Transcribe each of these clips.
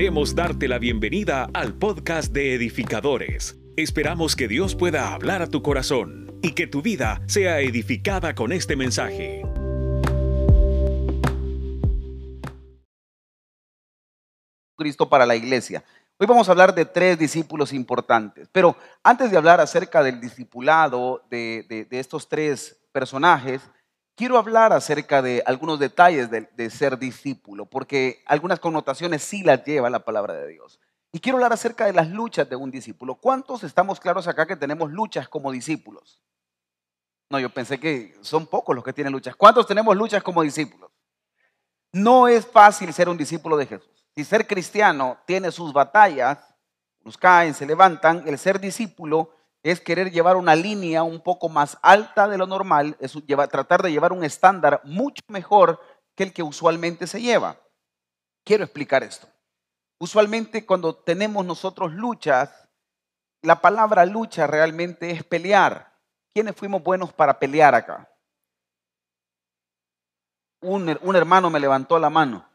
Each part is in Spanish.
Queremos darte la bienvenida al podcast de edificadores. Esperamos que Dios pueda hablar a tu corazón y que tu vida sea edificada con este mensaje. Cristo para la iglesia. Hoy vamos a hablar de tres discípulos importantes, pero antes de hablar acerca del discipulado de, de- estos tres personajes, quiero hablar acerca de algunos detalles de, ser discípulo, porque algunas connotaciones sí las lleva la palabra de Dios. Y quiero hablar acerca de las luchas de un discípulo. ¿Cuántos estamos claros acá que tenemos luchas como discípulos? No, yo pensé que son pocos los que tienen luchas. ¿Cuántos tenemos luchas como discípulos? No es fácil ser un discípulo de Jesús. Si ser cristiano tiene sus batallas, nos caen, se levantan, el ser discípulo es querer llevar una línea un poco más alta de lo normal, es tratar de llevar un estándar mucho mejor que el que usualmente se lleva. Quiero explicar esto. Usualmente cuando tenemos nosotros luchas, la palabra lucha realmente es pelear. ¿Quiénes fuimos buenos para pelear acá? Un hermano me levantó la mano.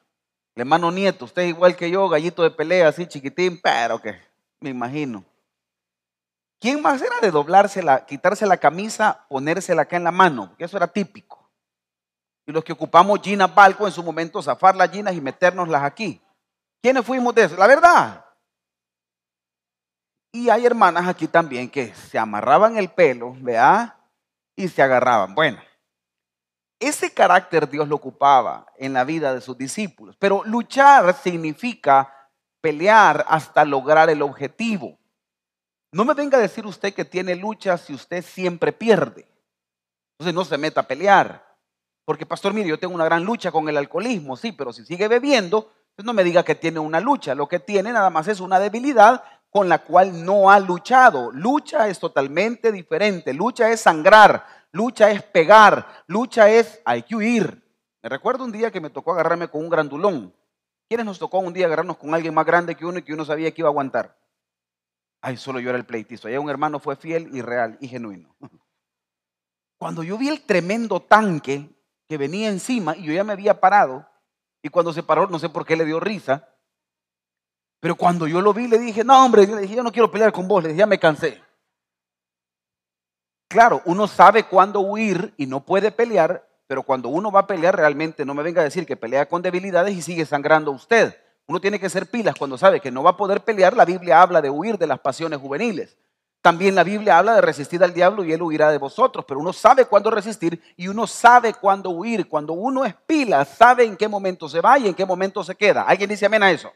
El hermano Nieto, usted es igual que yo, gallito de pelea, así chiquitín, pero que me imagino. ¿Quién más era de doblársela, quitarse la camisa, ponérsela acá en la mano? Eso era típico. Y los que ocupamos Gina Balco en su momento, zafar las ginas y metérnoslas aquí. ¿Quiénes fuimos de eso? La verdad. Y hay hermanas aquí también que se amarraban el pelo, ¿vea? Y se agarraban. Bueno, ese carácter Dios lo ocupaba en la vida de sus discípulos. Pero luchar significa pelear hasta lograr el objetivo. No me venga a decir usted que tiene lucha si usted siempre pierde. Entonces no se meta a pelear. Porque, pastor, mire, yo tengo una gran lucha con el alcoholismo, sí, pero si sigue bebiendo, no me diga que tiene una lucha. Lo que tiene nada más es una debilidad con la cual no ha luchado. Lucha es totalmente diferente. Lucha es sangrar, lucha es pegar, lucha es hay que huir. Me recuerdo un día que me tocó agarrarme con un grandulón. ¿Quiénes nos tocó un día agarrarnos con alguien más grande que uno y que uno sabía que iba a aguantar? Ay, solo yo era el pleitizo. Allá un hermano fue fiel y real y genuino. Cuando yo vi el tremendo tanque que venía encima y yo ya me había parado, y cuando se paró, no sé por qué le dio risa, pero cuando yo lo vi, le dije, no, hombre, le dije, yo no quiero pelear con vos, le dije, ya me cansé. Claro, uno sabe cuándo huir y no puede pelear, pero cuando uno va a pelear realmente, no me venga a decir que pelea con debilidades y sigue sangrando usted. Uno tiene que ser pilas cuando sabe que no va a poder pelear. La Biblia habla de huir de las pasiones juveniles. También la Biblia habla de resistir al diablo y él huirá de vosotros, pero uno sabe cuándo resistir y uno sabe cuándo huir. Cuando uno es pila, sabe en qué momento se va y en qué momento se queda. ¿Alguien dice amén a eso?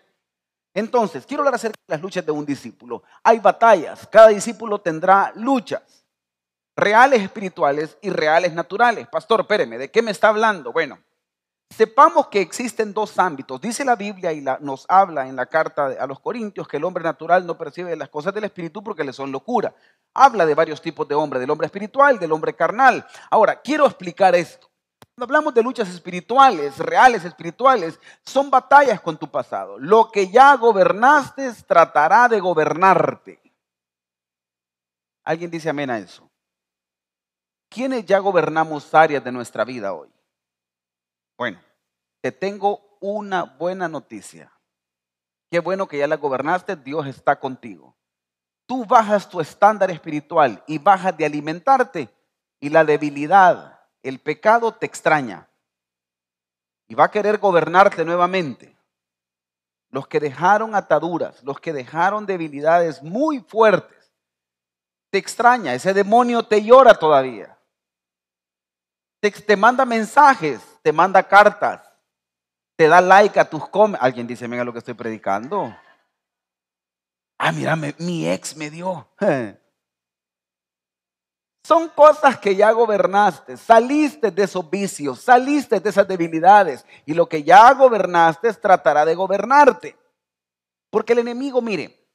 Entonces, quiero hablar acerca de las luchas de un discípulo. Hay batallas, cada discípulo tendrá luchas, reales espirituales y reales naturales. Pastor, espéreme, ¿de qué me está hablando? Bueno, sepamos que existen dos ámbitos. Dice la Biblia y nos habla en la carta a los Corintios que el hombre natural no percibe las cosas del espíritu porque le son locura. Habla de varios tipos de hombre, del hombre espiritual, del hombre carnal. Ahora, quiero explicar esto. Cuando hablamos de luchas espirituales, reales espirituales, son batallas con tu pasado. Lo que ya gobernaste tratará de gobernarte. ¿Alguien dice amén a eso? ¿Quiénes ya gobernamos áreas de nuestra vida hoy? Bueno, te tengo una buena noticia. Qué bueno que ya la gobernaste, Dios está contigo. Tú bajas tu estándar espiritual y bajas de alimentarte y la debilidad, el pecado te extraña y va a querer gobernarte nuevamente. Los que dejaron ataduras, los que dejaron debilidades muy fuertes, te extraña, ese demonio te llora todavía. Te, te manda mensajes, te manda cartas, te da like a tus comentarios. Alguien dice, venga lo que estoy predicando. Ah, mira, mi ex me dio. Son cosas que ya gobernaste, saliste de esos vicios, saliste de esas debilidades y lo que ya gobernaste tratará de gobernarte. Porque el enemigo, mire,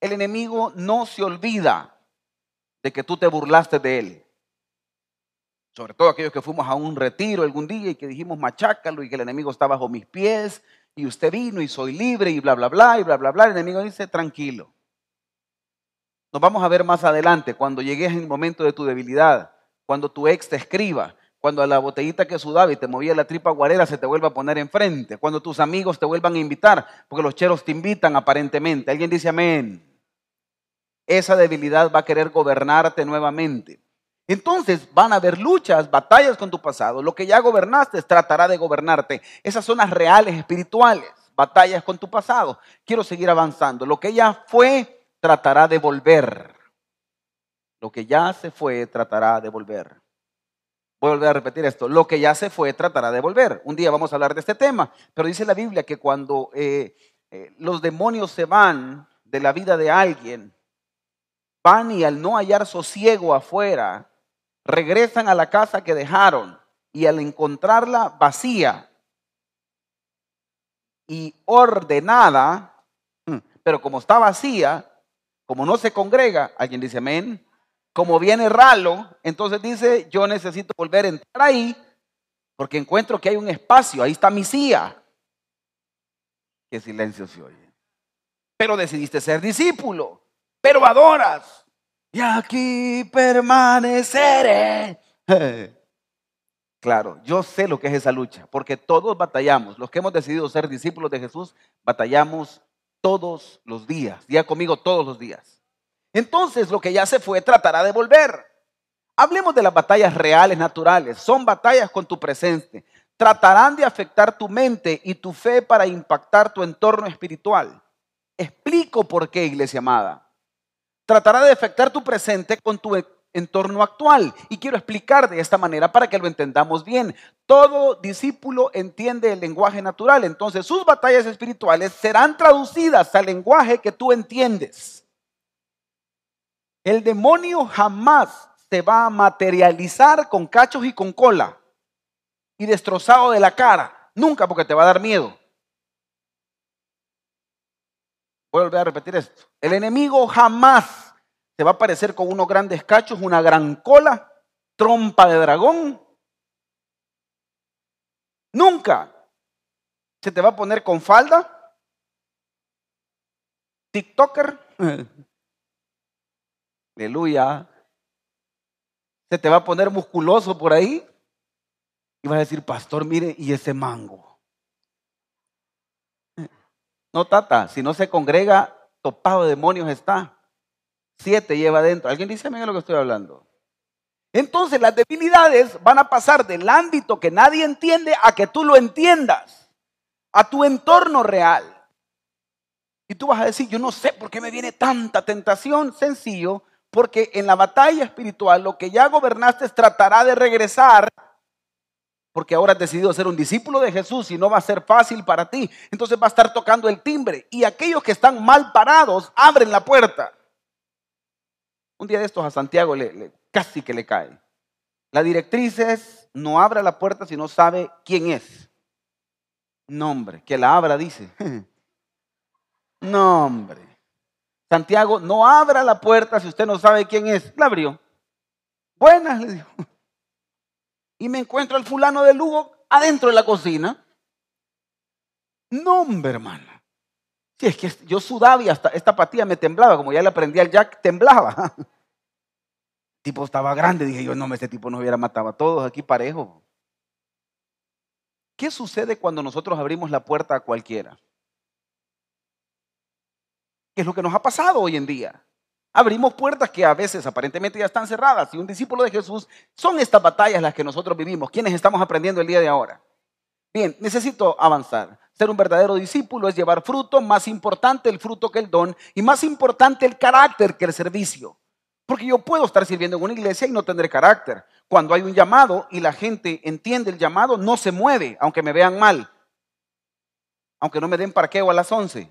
el enemigo no se olvida de que tú te burlaste de él. Sobre todo aquellos que fuimos a un retiro algún día y que dijimos machácalo y que el enemigo está bajo mis pies y usted vino y soy libre y bla, bla, bla y bla, bla, bla. El enemigo dice, tranquilo. Nos vamos a ver más adelante, cuando llegues en el momento de tu debilidad, cuando tu ex te escriba, Cuando a la botellita que sudaba y te movía la tripa guarera se te vuelva a poner enfrente. Cuando tus amigos te vuelvan a invitar, porque los cheros te invitan aparentemente. Alguien dice amén. Esa debilidad va a querer gobernarte nuevamente. Entonces van a haber luchas, batallas con tu pasado. Lo que ya gobernaste tratará de gobernarte. Esas son las reales espirituales, batallas con tu pasado. Quiero seguir avanzando. Lo que ya fue tratará de volver. Lo que ya se fue tratará de volver. Voy a volver a repetir esto. Lo que ya se fue tratará de volver. Un día vamos a hablar de este tema, pero dice la Biblia que cuando eh, eh, los demonios se van de la vida de alguien, van y al no hallar sosiego afuera, regresan a la casa que dejaron y al encontrarla vacía y ordenada, mm, pero como está vacía, como no se congrega, alguien dice amén, como viene ralo, entonces dice, yo necesito volver a entrar ahí porque encuentro que hay un espacio, ahí está mi silla. Qué silencio se oye. Pero decidiste ser discípulo, pero adoras y aquí permaneceré. Claro, yo sé lo que es esa lucha, porque todos batallamos. Los que hemos decidido ser discípulos de Jesús, batallamos todos los días. Día conmigo todos los días. Entonces, lo que ya se fue tratará de volver. Hablemos de las batallas reales, naturales. Son batallas con tu presente. Tratarán de afectar tu mente y tu fe para impactar tu entorno espiritual. Explico por qué, iglesia amada tratará de afectar tu presente con tu entorno actual. Y quiero explicar de esta manera para que lo entendamos bien. Todo discípulo entiende el lenguaje natural, entonces sus batallas espirituales serán traducidas al lenguaje que tú entiendes. El demonio jamás se va a materializar con cachos y con cola y destrozado de la cara. Nunca porque te va a dar miedo. Voy a volver a repetir esto. El enemigo jamás se va a aparecer con unos grandes cachos, una gran cola, trompa de dragón. Nunca se te va a poner con falda, TikToker. Aleluya. Se te va a poner musculoso por ahí y vas a decir, pastor, mire, y ese mango. No, tata, si no se congrega, topado de demonios está. Siete lleva adentro. ¿Alguien dice a lo que estoy hablando? Entonces las debilidades van a pasar del ámbito que nadie entiende a que tú lo entiendas, a tu entorno real. Y tú vas a decir, yo no sé por qué me viene tanta tentación. Sencillo, porque en la batalla espiritual lo que ya gobernaste tratará de regresar porque ahora has decidido ser un discípulo de Jesús y no va a ser fácil para ti. Entonces va a estar tocando el timbre y aquellos que están mal parados abren la puerta. Un día de estos a Santiago le, casi que le cae. La directriz es no abra la puerta si no sabe quién es. Nombre, que la abra, dice. Nombre. Santiago, no abra la puerta si usted no sabe quién es. La abrió. Buenas, le dijo y me encuentro al fulano de Lugo adentro de la cocina. No, hombre, hermano. Si es que yo sudaba y hasta esta patilla me temblaba, como ya le aprendí al Jack, temblaba. El tipo estaba grande, dije yo, no, este tipo nos hubiera matado a todos aquí parejo. ¿Qué sucede cuando nosotros abrimos la puerta a cualquiera? ¿Qué es lo que nos ha pasado hoy en día? Abrimos puertas que a veces aparentemente ya están cerradas. Y un discípulo de Jesús son estas batallas las que nosotros vivimos. ¿Quiénes estamos aprendiendo el día de ahora? Bien, necesito avanzar. Ser un verdadero discípulo es llevar fruto, más importante el fruto que el don y más importante el carácter que el servicio. Porque yo puedo estar sirviendo en una iglesia y no tener carácter. Cuando hay un llamado y la gente entiende el llamado, no se mueve, aunque me vean mal. Aunque no me den parqueo a las 11.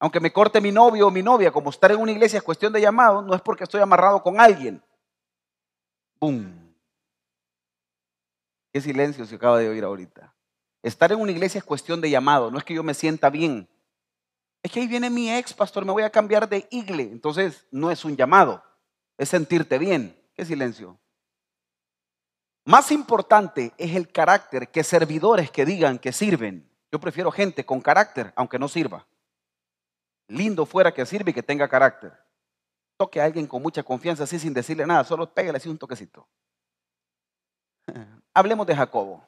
Aunque me corte mi novio o mi novia, como estar en una iglesia es cuestión de llamado, no es porque estoy amarrado con alguien. ¡Bum! Qué silencio se acaba de oír ahorita. Estar en una iglesia es cuestión de llamado, no es que yo me sienta bien. Es que ahí viene mi ex, pastor, me voy a cambiar de igle. Entonces, no es un llamado, es sentirte bien. Qué silencio. Más importante es el carácter que servidores que digan que sirven. Yo prefiero gente con carácter, aunque no sirva. Lindo fuera que sirva y que tenga carácter. toque a alguien con mucha confianza, así sin decirle nada, solo pégale así un toquecito. Hablemos de Jacobo.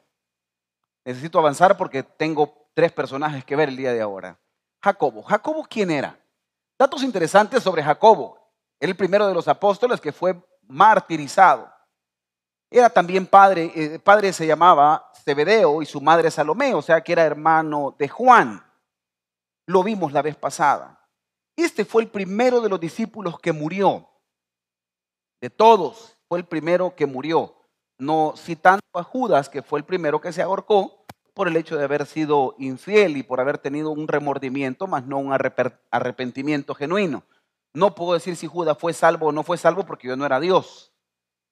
Necesito avanzar porque tengo tres personajes que ver el día de ahora. Jacobo. ¿Jacobo quién era? Datos interesantes sobre Jacobo. el primero de los apóstoles que fue martirizado. Era también padre, eh, padre se llamaba Zebedeo y su madre Salomé, o sea que era hermano de Juan. Lo vimos la vez pasada. Este fue el primero de los discípulos que murió. De todos, fue el primero que murió. No citando a Judas, que fue el primero que se ahorcó por el hecho de haber sido infiel y por haber tenido un remordimiento, más no un arrepentimiento genuino. No puedo decir si Judas fue salvo o no fue salvo porque yo no era Dios.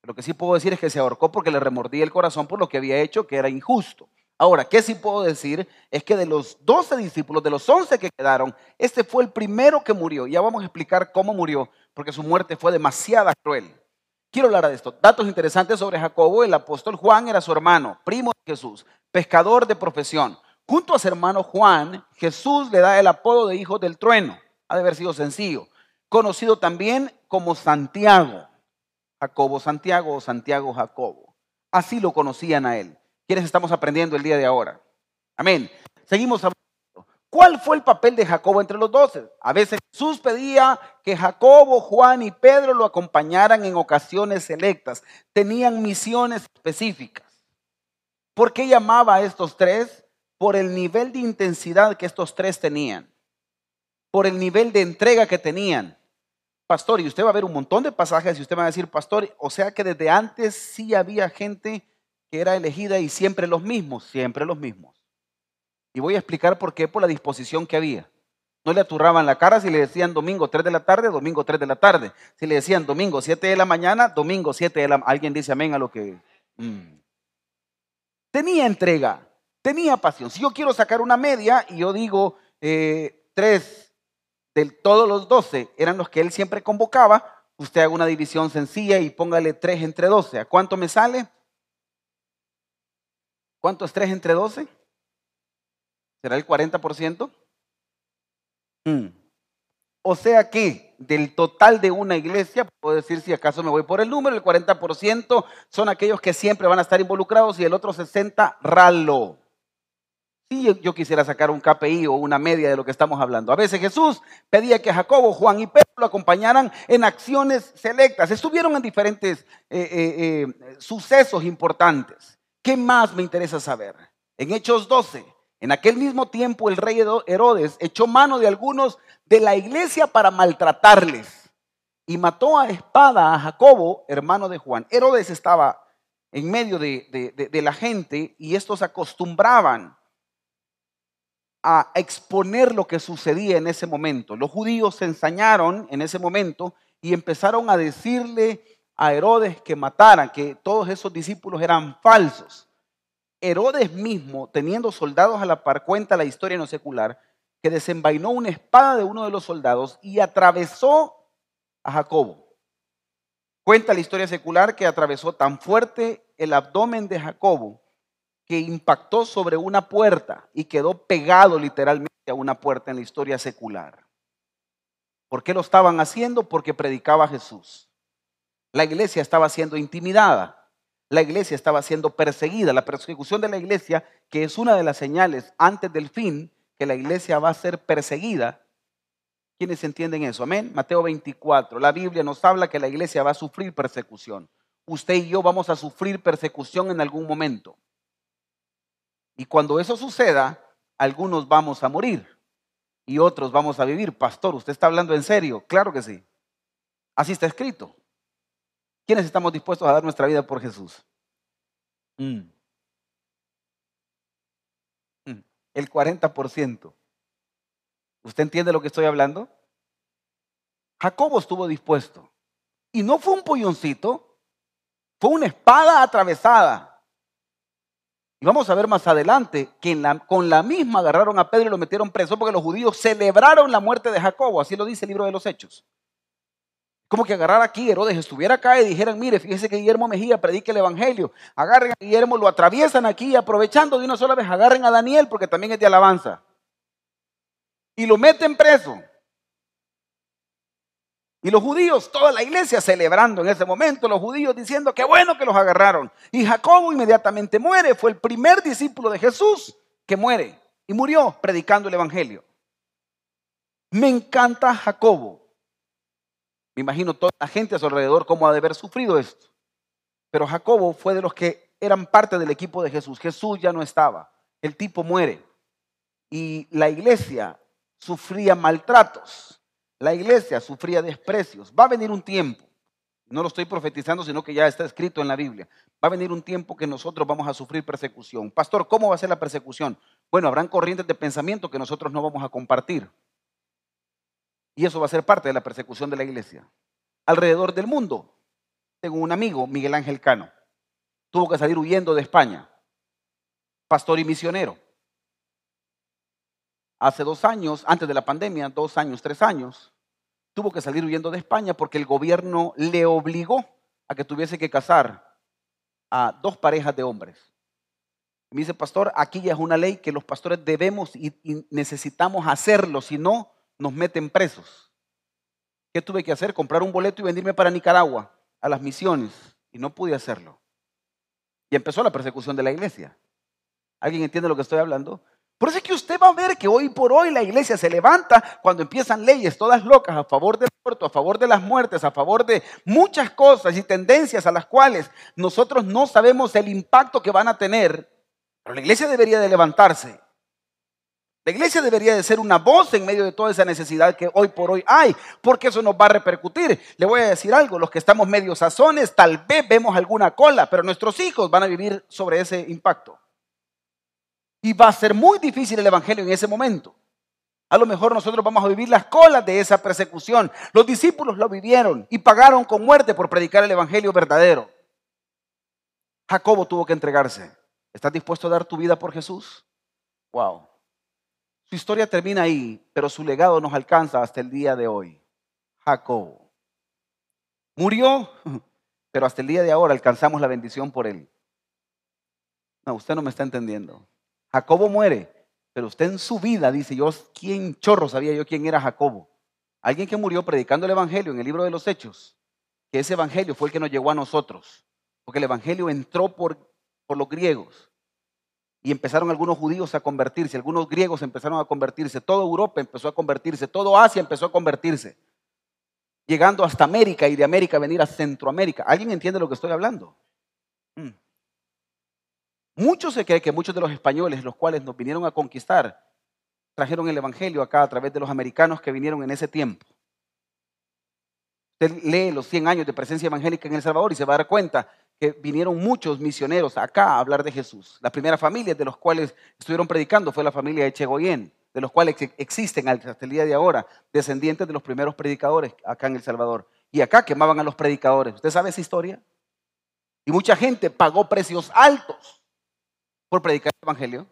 Lo que sí puedo decir es que se ahorcó porque le remordía el corazón por lo que había hecho, que era injusto. Ahora, ¿qué sí puedo decir? Es que de los 12 discípulos, de los 11 que quedaron, este fue el primero que murió. Ya vamos a explicar cómo murió, porque su muerte fue demasiado cruel. Quiero hablar de esto. Datos interesantes sobre Jacobo. El apóstol Juan era su hermano, primo de Jesús, pescador de profesión. Junto a su hermano Juan, Jesús le da el apodo de hijo del trueno. Ha de haber sido sencillo. Conocido también como Santiago. Jacobo Santiago o Santiago Jacobo. Así lo conocían a él. ¿Quiénes estamos aprendiendo el día de ahora? Amén. Seguimos hablando. ¿Cuál fue el papel de Jacobo entre los doce? A veces Jesús pedía que Jacobo, Juan y Pedro lo acompañaran en ocasiones selectas. Tenían misiones específicas. ¿Por qué llamaba a estos tres? Por el nivel de intensidad que estos tres tenían. Por el nivel de entrega que tenían pastor, y usted va a ver un montón de pasajes y usted va a decir, pastor, o sea que desde antes sí había gente que era elegida y siempre los mismos, siempre los mismos. Y voy a explicar por qué, por la disposición que había. No le aturraban la cara si le decían domingo 3 de la tarde, domingo 3 de la tarde. Si le decían domingo 7 de la mañana, domingo 7 de la Alguien dice amén a lo que... Mm. Tenía entrega, tenía pasión. Si yo quiero sacar una media y yo digo eh, 3 todos los 12 eran los que él siempre convocaba, usted haga una división sencilla y póngale 3 entre 12. ¿A cuánto me sale? ¿Cuánto es 3 entre 12? ¿Será el 40%? Hmm. O sea que del total de una iglesia, puedo decir si acaso me voy por el número, el 40% son aquellos que siempre van a estar involucrados y el otro 60% ralo. Si yo quisiera sacar un KPI o una media de lo que estamos hablando. A veces Jesús pedía que Jacobo, Juan y Pedro lo acompañaran en acciones selectas. Estuvieron en diferentes eh, eh, eh, sucesos importantes. ¿Qué más me interesa saber? En Hechos 12, en aquel mismo tiempo el rey Herodes echó mano de algunos de la iglesia para maltratarles y mató a espada a Jacobo, hermano de Juan. Herodes estaba en medio de la gente y estos acostumbraban a exponer lo que sucedía en ese momento. Los judíos se ensañaron en ese momento y empezaron a decirle a Herodes que mataran, que todos esos discípulos eran falsos. Herodes mismo, teniendo soldados a la par, cuenta la historia no secular, que desenvainó una espada de uno de los soldados y atravesó a Jacobo. Cuenta la historia secular que atravesó tan fuerte el abdomen de Jacobo que impactó sobre una puerta y quedó pegado literalmente a una puerta en la historia secular. ¿Por qué lo estaban haciendo? Porque predicaba Jesús. La iglesia estaba siendo intimidada. La iglesia estaba siendo perseguida. La persecución de la iglesia, que es una de las señales antes del fin, que la iglesia va a ser perseguida. ¿Quiénes entienden eso? Amén. Mateo 24. La Biblia nos habla que la iglesia va a sufrir persecución. Usted y yo vamos a sufrir persecución en algún momento. Y cuando eso suceda, algunos vamos a morir y otros vamos a vivir. Pastor, ¿usted está hablando en serio? Claro que sí. Así está escrito. ¿Quiénes estamos dispuestos a dar nuestra vida por Jesús? Mm. Mm. El 40%. ¿Usted entiende lo que estoy hablando? Jacobo estuvo dispuesto. Y no fue un polloncito, fue una espada atravesada. Y vamos a ver más adelante que con la misma agarraron a Pedro y lo metieron preso porque los judíos celebraron la muerte de Jacobo, así lo dice el libro de los Hechos. Como que agarrar aquí, Herodes estuviera acá y dijeran, mire, fíjese que Guillermo Mejía predique el Evangelio. Agarren a Guillermo, lo atraviesan aquí, aprovechando de una sola vez, agarren a Daniel porque también es de alabanza. Y lo meten preso. Y los judíos, toda la iglesia celebrando en ese momento, los judíos diciendo que bueno que los agarraron. Y Jacobo inmediatamente muere, fue el primer discípulo de Jesús que muere y murió predicando el Evangelio. Me encanta Jacobo. Me imagino toda la gente a su alrededor cómo ha de haber sufrido esto. Pero Jacobo fue de los que eran parte del equipo de Jesús. Jesús ya no estaba. El tipo muere. Y la iglesia sufría maltratos. La iglesia sufría desprecios. Va a venir un tiempo. No lo estoy profetizando, sino que ya está escrito en la Biblia. Va a venir un tiempo que nosotros vamos a sufrir persecución. Pastor, ¿cómo va a ser la persecución? Bueno, habrán corrientes de pensamiento que nosotros no vamos a compartir. Y eso va a ser parte de la persecución de la iglesia. Alrededor del mundo, tengo un amigo, Miguel Ángel Cano, tuvo que salir huyendo de España, pastor y misionero. Hace dos años, antes de la pandemia, dos años, tres años, tuvo que salir huyendo de España porque el gobierno le obligó a que tuviese que casar a dos parejas de hombres. Me dice, pastor, aquí ya es una ley que los pastores debemos y, necesitamos hacerlo, si no, nos meten presos. ¿Qué tuve que hacer? Comprar un boleto y venirme para Nicaragua, a las misiones, y no pude hacerlo. Y empezó la persecución de la iglesia. ¿Alguien entiende lo que estoy hablando? Por eso es que usted va a ver que hoy por hoy la iglesia se levanta cuando empiezan leyes todas locas a favor del muerto, a favor de las muertes, a favor de muchas cosas y tendencias a las cuales nosotros no sabemos el impacto que van a tener. Pero la iglesia debería de levantarse la iglesia debería de ser una voz en medio de toda esa necesidad que hoy por hoy hay, porque eso nos va a repercutir. Le voy a decir algo, los que estamos medio sazones, tal vez vemos alguna cola, pero nuestros hijos van a vivir sobre ese impacto. Y va a ser muy difícil el Evangelio en ese momento. A lo mejor nosotros vamos a vivir las colas de esa persecución. Los discípulos lo vivieron y pagaron con muerte por predicar el Evangelio verdadero. Jacobo tuvo que entregarse. ¿Estás dispuesto a dar tu vida por Jesús? Wow. Su historia termina ahí, pero su legado nos alcanza hasta el día de hoy. Jacob. Murió, pero hasta el día de ahora alcanzamos la bendición por él. No, usted no me está entendiendo. Jacobo muere, pero usted en su vida dice, yo, ¿quién chorro sabía yo quién era Jacobo? Alguien que murió predicando el Evangelio en el libro de los Hechos, que ese Evangelio fue el que nos llegó a nosotros, porque el Evangelio entró por, por los griegos y empezaron algunos judíos a convertirse, algunos griegos empezaron a convertirse, toda Europa empezó a convertirse, todo Asia empezó a convertirse, llegando hasta América y de América a venir a Centroamérica. ¿Alguien entiende lo que estoy hablando? Mm. Muchos se cree que muchos de los españoles, los cuales nos vinieron a conquistar, trajeron el Evangelio acá a través de los americanos que vinieron en ese tiempo. Usted lee los 100 años de presencia evangélica en El Salvador y se va a dar cuenta que vinieron muchos misioneros acá a hablar de Jesús. La primera familia de los cuales estuvieron predicando fue la familia de Chegoyen, de los cuales existen hasta el día de ahora descendientes de los primeros predicadores acá en El Salvador. Y acá quemaban a los predicadores. ¿Usted sabe esa historia? Y mucha gente pagó precios altos por predicar el Evangelio.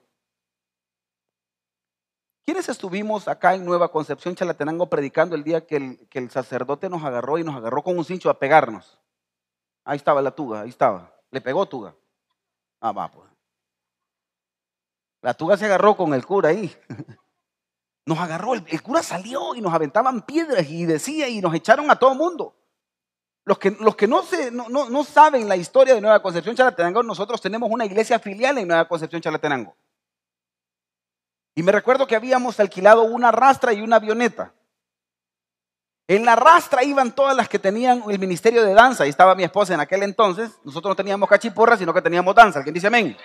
¿Quiénes estuvimos acá en Nueva Concepción, Chalatenango, predicando el día que el, que el sacerdote nos agarró y nos agarró con un cincho a pegarnos? Ahí estaba la tuga, ahí estaba. Le pegó tuga. Ah, va, pues. La tuga se agarró con el cura ahí. Nos agarró, el, cura salió y nos aventaban piedras y decía y nos echaron a todo el mundo. Los que, los que no, se, no, no, saben la historia de Nueva Concepción Chalatenango, nosotros tenemos una iglesia filial en Nueva Concepción Chalatenango. Y me recuerdo que habíamos alquilado una rastra y una avioneta. En la rastra iban todas las que tenían el ministerio de danza. Ahí estaba mi esposa en aquel entonces. Nosotros no teníamos cachiporra, sino que teníamos danza. ¿Alguien dice amén?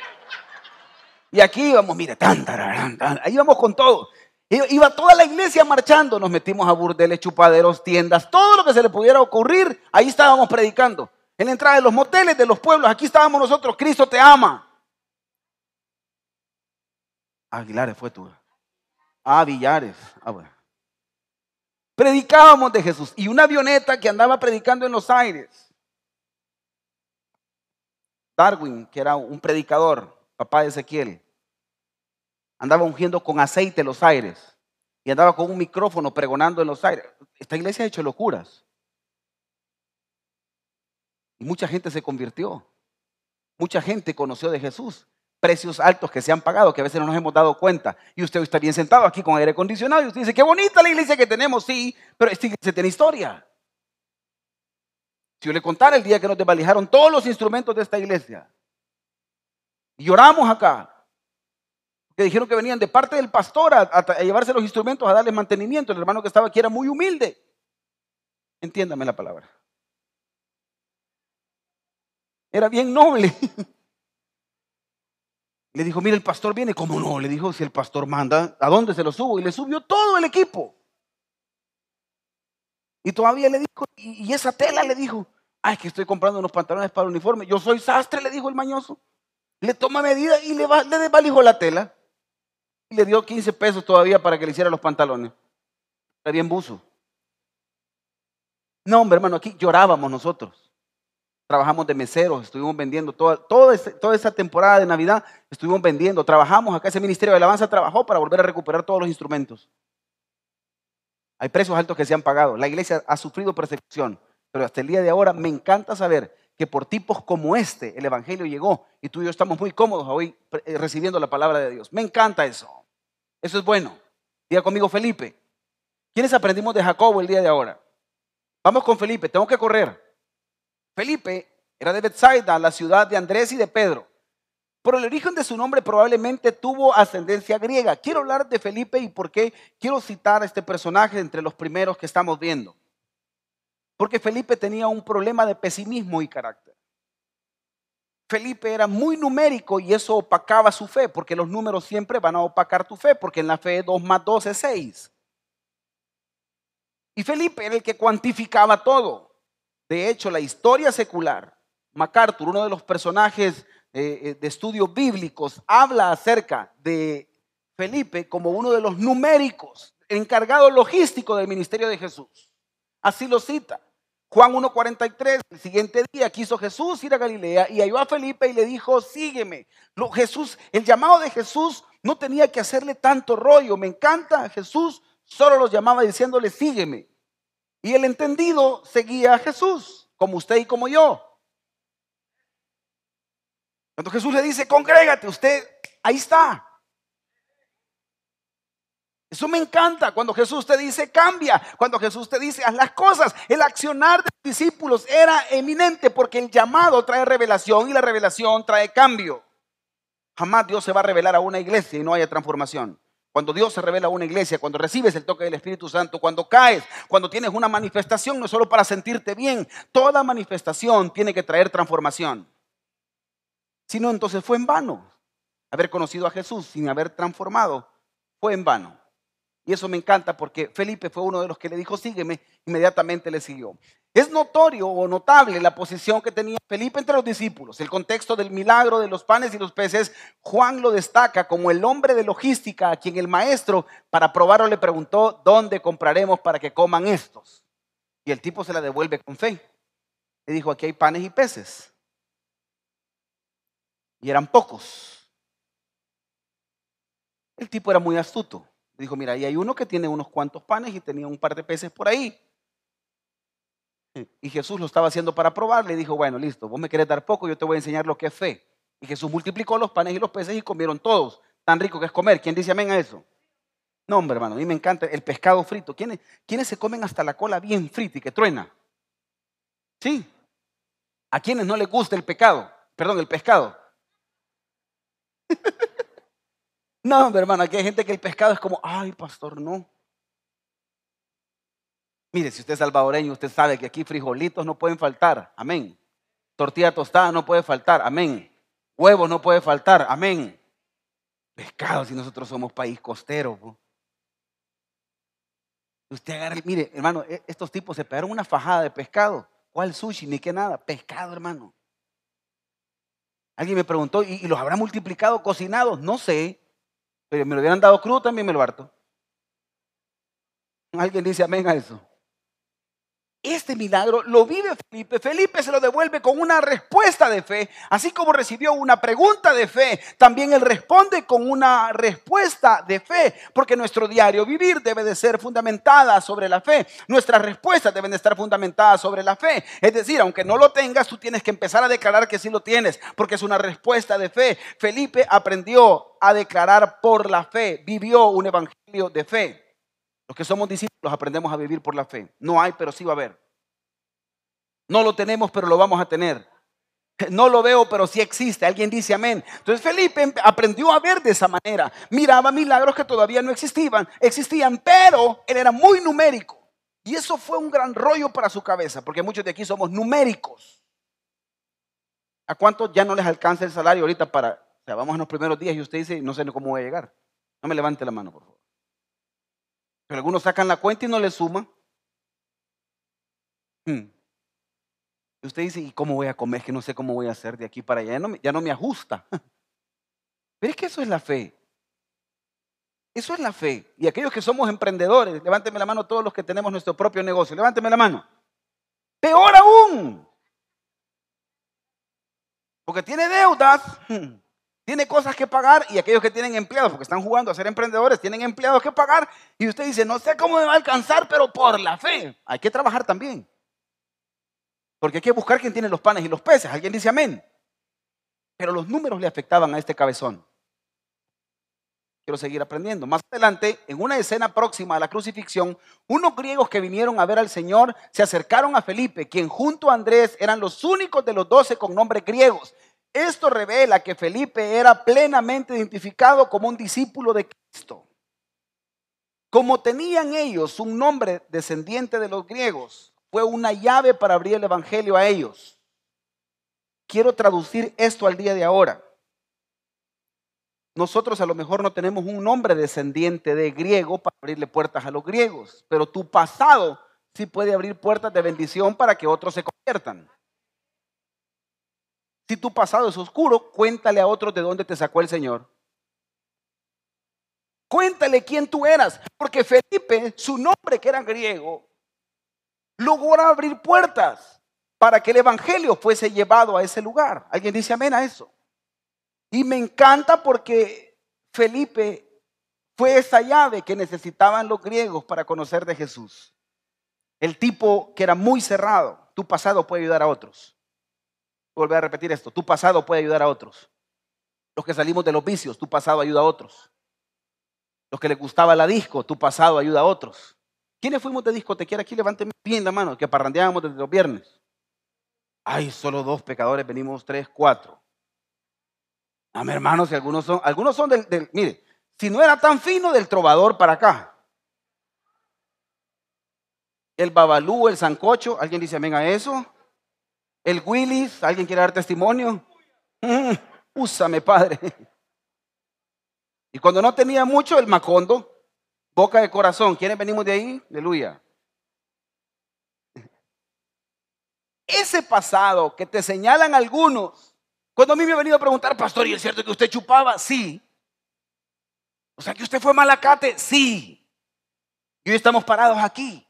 Y aquí íbamos, mire, tan, ahí íbamos con todo. Iba toda la iglesia marchando. Nos metimos a burdeles, chupaderos, tiendas, todo lo que se le pudiera ocurrir. Ahí estábamos predicando. En la entrada de los moteles, de los pueblos, aquí estábamos nosotros. Cristo te ama. Aguilares fue tú. Ah, Villares. Ah, bueno. Predicábamos de Jesús. Y una avioneta que andaba predicando en los aires. Darwin, que era un predicador, papá de Ezequiel, andaba ungiendo con aceite los aires. Y andaba con un micrófono pregonando en los aires. Esta iglesia ha hecho locuras. Y mucha gente se convirtió. Mucha gente conoció de Jesús precios altos que se han pagado, que a veces no nos hemos dado cuenta. Y usted está bien sentado aquí con aire acondicionado y usted dice, qué bonita la iglesia que tenemos, sí, pero esta iglesia tiene historia. Si yo le contara el día que nos desvalijaron todos los instrumentos de esta iglesia, y lloramos acá, que dijeron que venían de parte del pastor a, llevarse los instrumentos, a darles mantenimiento. El hermano que estaba aquí era muy humilde. Entiéndame la palabra. Era bien noble. Le dijo, mira, el pastor viene. ¿Cómo no? Le dijo, si el pastor manda, ¿a dónde se lo subo? Y le subió todo el equipo. Y todavía le dijo, y, esa tela le dijo, ay, que estoy comprando unos pantalones para el uniforme. Yo soy sastre, le dijo el mañoso. Le toma medida y le, va, le desvalijó la tela. Y le dio 15 pesos todavía para que le hiciera los pantalones. Está bien buzo. No, hombre, hermano, aquí llorábamos nosotros. Trabajamos de meseros, estuvimos vendiendo toda, toda, toda esa temporada de Navidad, estuvimos vendiendo, trabajamos acá, ese Ministerio de Alabanza trabajó para volver a recuperar todos los instrumentos. Hay precios altos que se han pagado. La iglesia ha sufrido persecución, pero hasta el día de ahora me encanta saber que por tipos como este el Evangelio llegó y tú y yo estamos muy cómodos hoy eh, recibiendo la palabra de Dios. Me encanta eso. Eso es bueno. Diga conmigo Felipe. ¿Quiénes aprendimos de Jacobo el día de ahora? Vamos con Felipe, tengo que correr. Felipe era de Bethsaida, la ciudad de Andrés y de Pedro. Por el origen de su nombre probablemente tuvo ascendencia griega. Quiero hablar de Felipe y por qué quiero citar a este personaje entre los primeros que estamos viendo. Porque Felipe tenía un problema de pesimismo y carácter. Felipe era muy numérico y eso opacaba su fe, porque los números siempre van a opacar tu fe, porque en la fe 2 más 2 es 6. Y Felipe era el que cuantificaba todo. De hecho, la historia secular, MacArthur, uno de los personajes eh, eh, de estudios bíblicos, habla acerca de Felipe como uno de los numéricos, encargado logístico del ministerio de Jesús. Así lo cita. Juan 1.43, el siguiente día quiso Jesús ir a Galilea y halló a Felipe y le dijo, sígueme. Jesús, el llamado de Jesús no tenía que hacerle tanto rollo. Me encanta, Jesús solo los llamaba diciéndole, sígueme. Y el entendido seguía a Jesús, como usted y como yo. Cuando Jesús le dice, congrégate, usted, ahí está. Eso me encanta cuando Jesús te dice cambia, cuando Jesús te dice haz las cosas. El accionar de los discípulos era eminente porque el llamado trae revelación y la revelación trae cambio. Jamás Dios se va a revelar a una iglesia y no haya transformación. Cuando Dios se revela a una iglesia, cuando recibes el toque del Espíritu Santo, cuando caes, cuando tienes una manifestación, no es solo para sentirte bien, toda manifestación tiene que traer transformación. Si no, entonces fue en vano. Haber conocido a Jesús sin haber transformado fue en vano. Y eso me encanta porque Felipe fue uno de los que le dijo, sígueme, inmediatamente le siguió. Es notorio o notable la posición que tenía Felipe entre los discípulos. El contexto del milagro de los panes y los peces, Juan lo destaca como el hombre de logística a quien el maestro, para probarlo, le preguntó, ¿dónde compraremos para que coman estos? Y el tipo se la devuelve con fe. Le dijo, aquí hay panes y peces. Y eran pocos. El tipo era muy astuto. Dijo, mira, ahí hay uno que tiene unos cuantos panes y tenía un par de peces por ahí. Y Jesús lo estaba haciendo para probar. Le dijo, bueno, listo, vos me querés dar poco, yo te voy a enseñar lo que es fe. Y Jesús multiplicó los panes y los peces y comieron todos. Tan rico que es comer. ¿Quién dice amén a eso? No, hombre, hermano, a mí me encanta el pescado frito. ¿Quiénes, ¿Quiénes se comen hasta la cola bien frita y que truena? Sí. ¿A quienes no les gusta el pecado? Perdón, el pescado. No, hermano, aquí hay gente que el pescado es como, ay, pastor, no. Mire, si usted es salvadoreño, usted sabe que aquí frijolitos no pueden faltar. Amén. Tortilla tostada no puede faltar. Amén. Huevos no puede faltar. Amén. Pescado si nosotros somos país costero. Usted agarra, mire, hermano, e, estos tipos se pegaron una fajada de pescado. ¿Cuál sushi? Ni qué nada. Pescado, hermano. Alguien me preguntó, ¿y, los habrá multiplicado cocinados? No sé. Pero me lo hubieran dado crudo, también me lo harto. Alguien dice amén a eso. Este milagro lo vive Felipe. Felipe se lo devuelve con una respuesta de fe. Así como recibió una pregunta de fe, también él responde con una respuesta de fe. Porque nuestro diario vivir debe de ser fundamentada sobre la fe. Nuestras respuestas deben de estar fundamentadas sobre la fe. Es decir, aunque no lo tengas, tú tienes que empezar a declarar que sí lo tienes. Porque es una respuesta de fe. Felipe aprendió a declarar por la fe. Vivió un evangelio de fe. Los que somos discípulos aprendemos a vivir por la fe. No hay, pero sí va a haber. No lo tenemos, pero lo vamos a tener. No lo veo, pero sí existe. Alguien dice amén. Entonces Felipe aprendió a ver de esa manera. Miraba milagros que todavía no existían, existían, pero él era muy numérico. Y eso fue un gran rollo para su cabeza, porque muchos de aquí somos numéricos. ¿A cuántos ya no les alcanza el salario ahorita para, o sea, vamos a los primeros días y usted dice, no sé cómo voy a llegar? No me levante la mano, por favor. Pero algunos sacan la cuenta y no le suman. Hmm. Y usted dice, ¿y cómo voy a comer? Que no sé cómo voy a hacer de aquí para allá. Ya no, ya no me ajusta. Pero es que eso es la fe. Eso es la fe. Y aquellos que somos emprendedores, levánteme la mano todos los que tenemos nuestro propio negocio. Levánteme la mano. Peor aún. Porque tiene deudas, tiene cosas que pagar y aquellos que tienen empleados, porque están jugando a ser emprendedores, tienen empleados que pagar y usted dice, no sé cómo me va a alcanzar, pero por la fe. Hay que trabajar también. Porque hay que buscar quién tiene los panes y los peces. Alguien dice amén. Pero los números le afectaban a este cabezón. Quiero seguir aprendiendo. Más adelante, en una escena próxima a la crucifixión, unos griegos que vinieron a ver al Señor se acercaron a Felipe, quien junto a Andrés eran los únicos de los doce con nombres griegos. Esto revela que Felipe era plenamente identificado como un discípulo de Cristo. Como tenían ellos un nombre descendiente de los griegos, fue una llave para abrir el Evangelio a ellos. Quiero traducir esto al día de ahora. Nosotros a lo mejor no tenemos un nombre descendiente de griego para abrirle puertas a los griegos, pero tu pasado sí puede abrir puertas de bendición para que otros se conviertan. Si tu pasado es oscuro, cuéntale a otros de dónde te sacó el Señor. Cuéntale quién tú eras, porque Felipe, su nombre que era griego, logró abrir puertas para que el Evangelio fuese llevado a ese lugar. ¿Alguien dice amén a eso? Y me encanta porque Felipe fue esa llave que necesitaban los griegos para conocer de Jesús. El tipo que era muy cerrado, tu pasado puede ayudar a otros. Volver a repetir esto, tu pasado puede ayudar a otros. Los que salimos de los vicios, tu pasado ayuda a otros. Los que les gustaba la disco, tu pasado ayuda a otros. ¿Quiénes fuimos de discotequera aquí? Levanten bien la mano, que parrandeábamos desde los viernes. Ay, solo dos pecadores, venimos tres, cuatro. A mi hermano, si algunos son, algunos son del, del, mire, si no era tan fino del trovador para acá. El babalú, el sancocho, ¿alguien dice amén a eso? El Willis, ¿alguien quiere dar testimonio? Mm, úsame, padre. Y cuando no tenía mucho, el macondo. Boca de corazón. ¿Quiénes venimos de ahí? Aleluya. Ese pasado que te señalan algunos, cuando a mí me ha venido a preguntar, pastor, ¿y es cierto que usted chupaba? Sí. O sea, que usted fue malacate? Sí. Y hoy estamos parados aquí.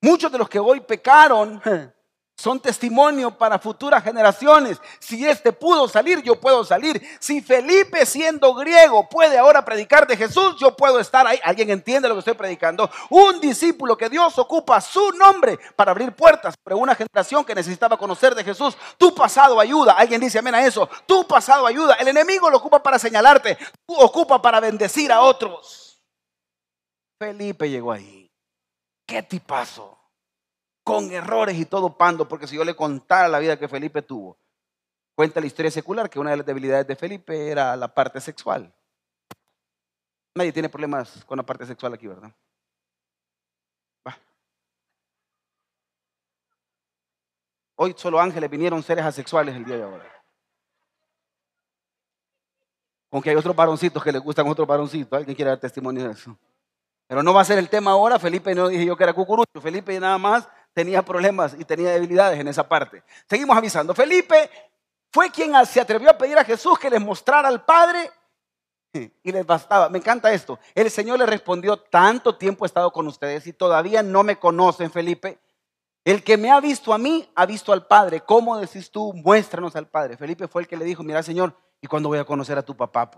Muchos de los que hoy pecaron son testimonio para futuras generaciones. Si este pudo salir, yo puedo salir. Si Felipe siendo griego puede ahora predicar de Jesús, yo puedo estar ahí. ¿Alguien entiende lo que estoy predicando? Un discípulo que Dios ocupa su nombre para abrir puertas para una generación que necesitaba conocer de Jesús. Tu pasado ayuda. Alguien dice amén a eso. Tu pasado ayuda. El enemigo lo ocupa para señalarte. Tú ocupa para bendecir a otros. Felipe llegó ahí. ¿Qué tipazo? con errores y todo pando, porque si yo le contara la vida que Felipe tuvo, cuenta la historia secular que una de las debilidades de Felipe era la parte sexual. Nadie tiene problemas con la parte sexual aquí, ¿verdad? Hoy solo ángeles vinieron seres asexuales el día de ahora. Aunque hay otros varoncitos que les gustan otros varoncitos. ¿Alguien quiere dar testimonio de eso? Pero no va a ser el tema ahora. Felipe no dije yo que era cucurucho. Felipe nada más tenía problemas y tenía debilidades en esa parte. Seguimos avisando. Felipe fue quien se atrevió a pedir a Jesús que les mostrara al Padre y les bastaba. Me encanta esto. El Señor le respondió, tanto tiempo he estado con ustedes y todavía no me conocen, Felipe. El que me ha visto a mí, ha visto al Padre. ¿Cómo decís tú? Muéstranos al Padre. Felipe fue el que le dijo, mira Señor, ¿y cuándo voy a conocer a tu papá?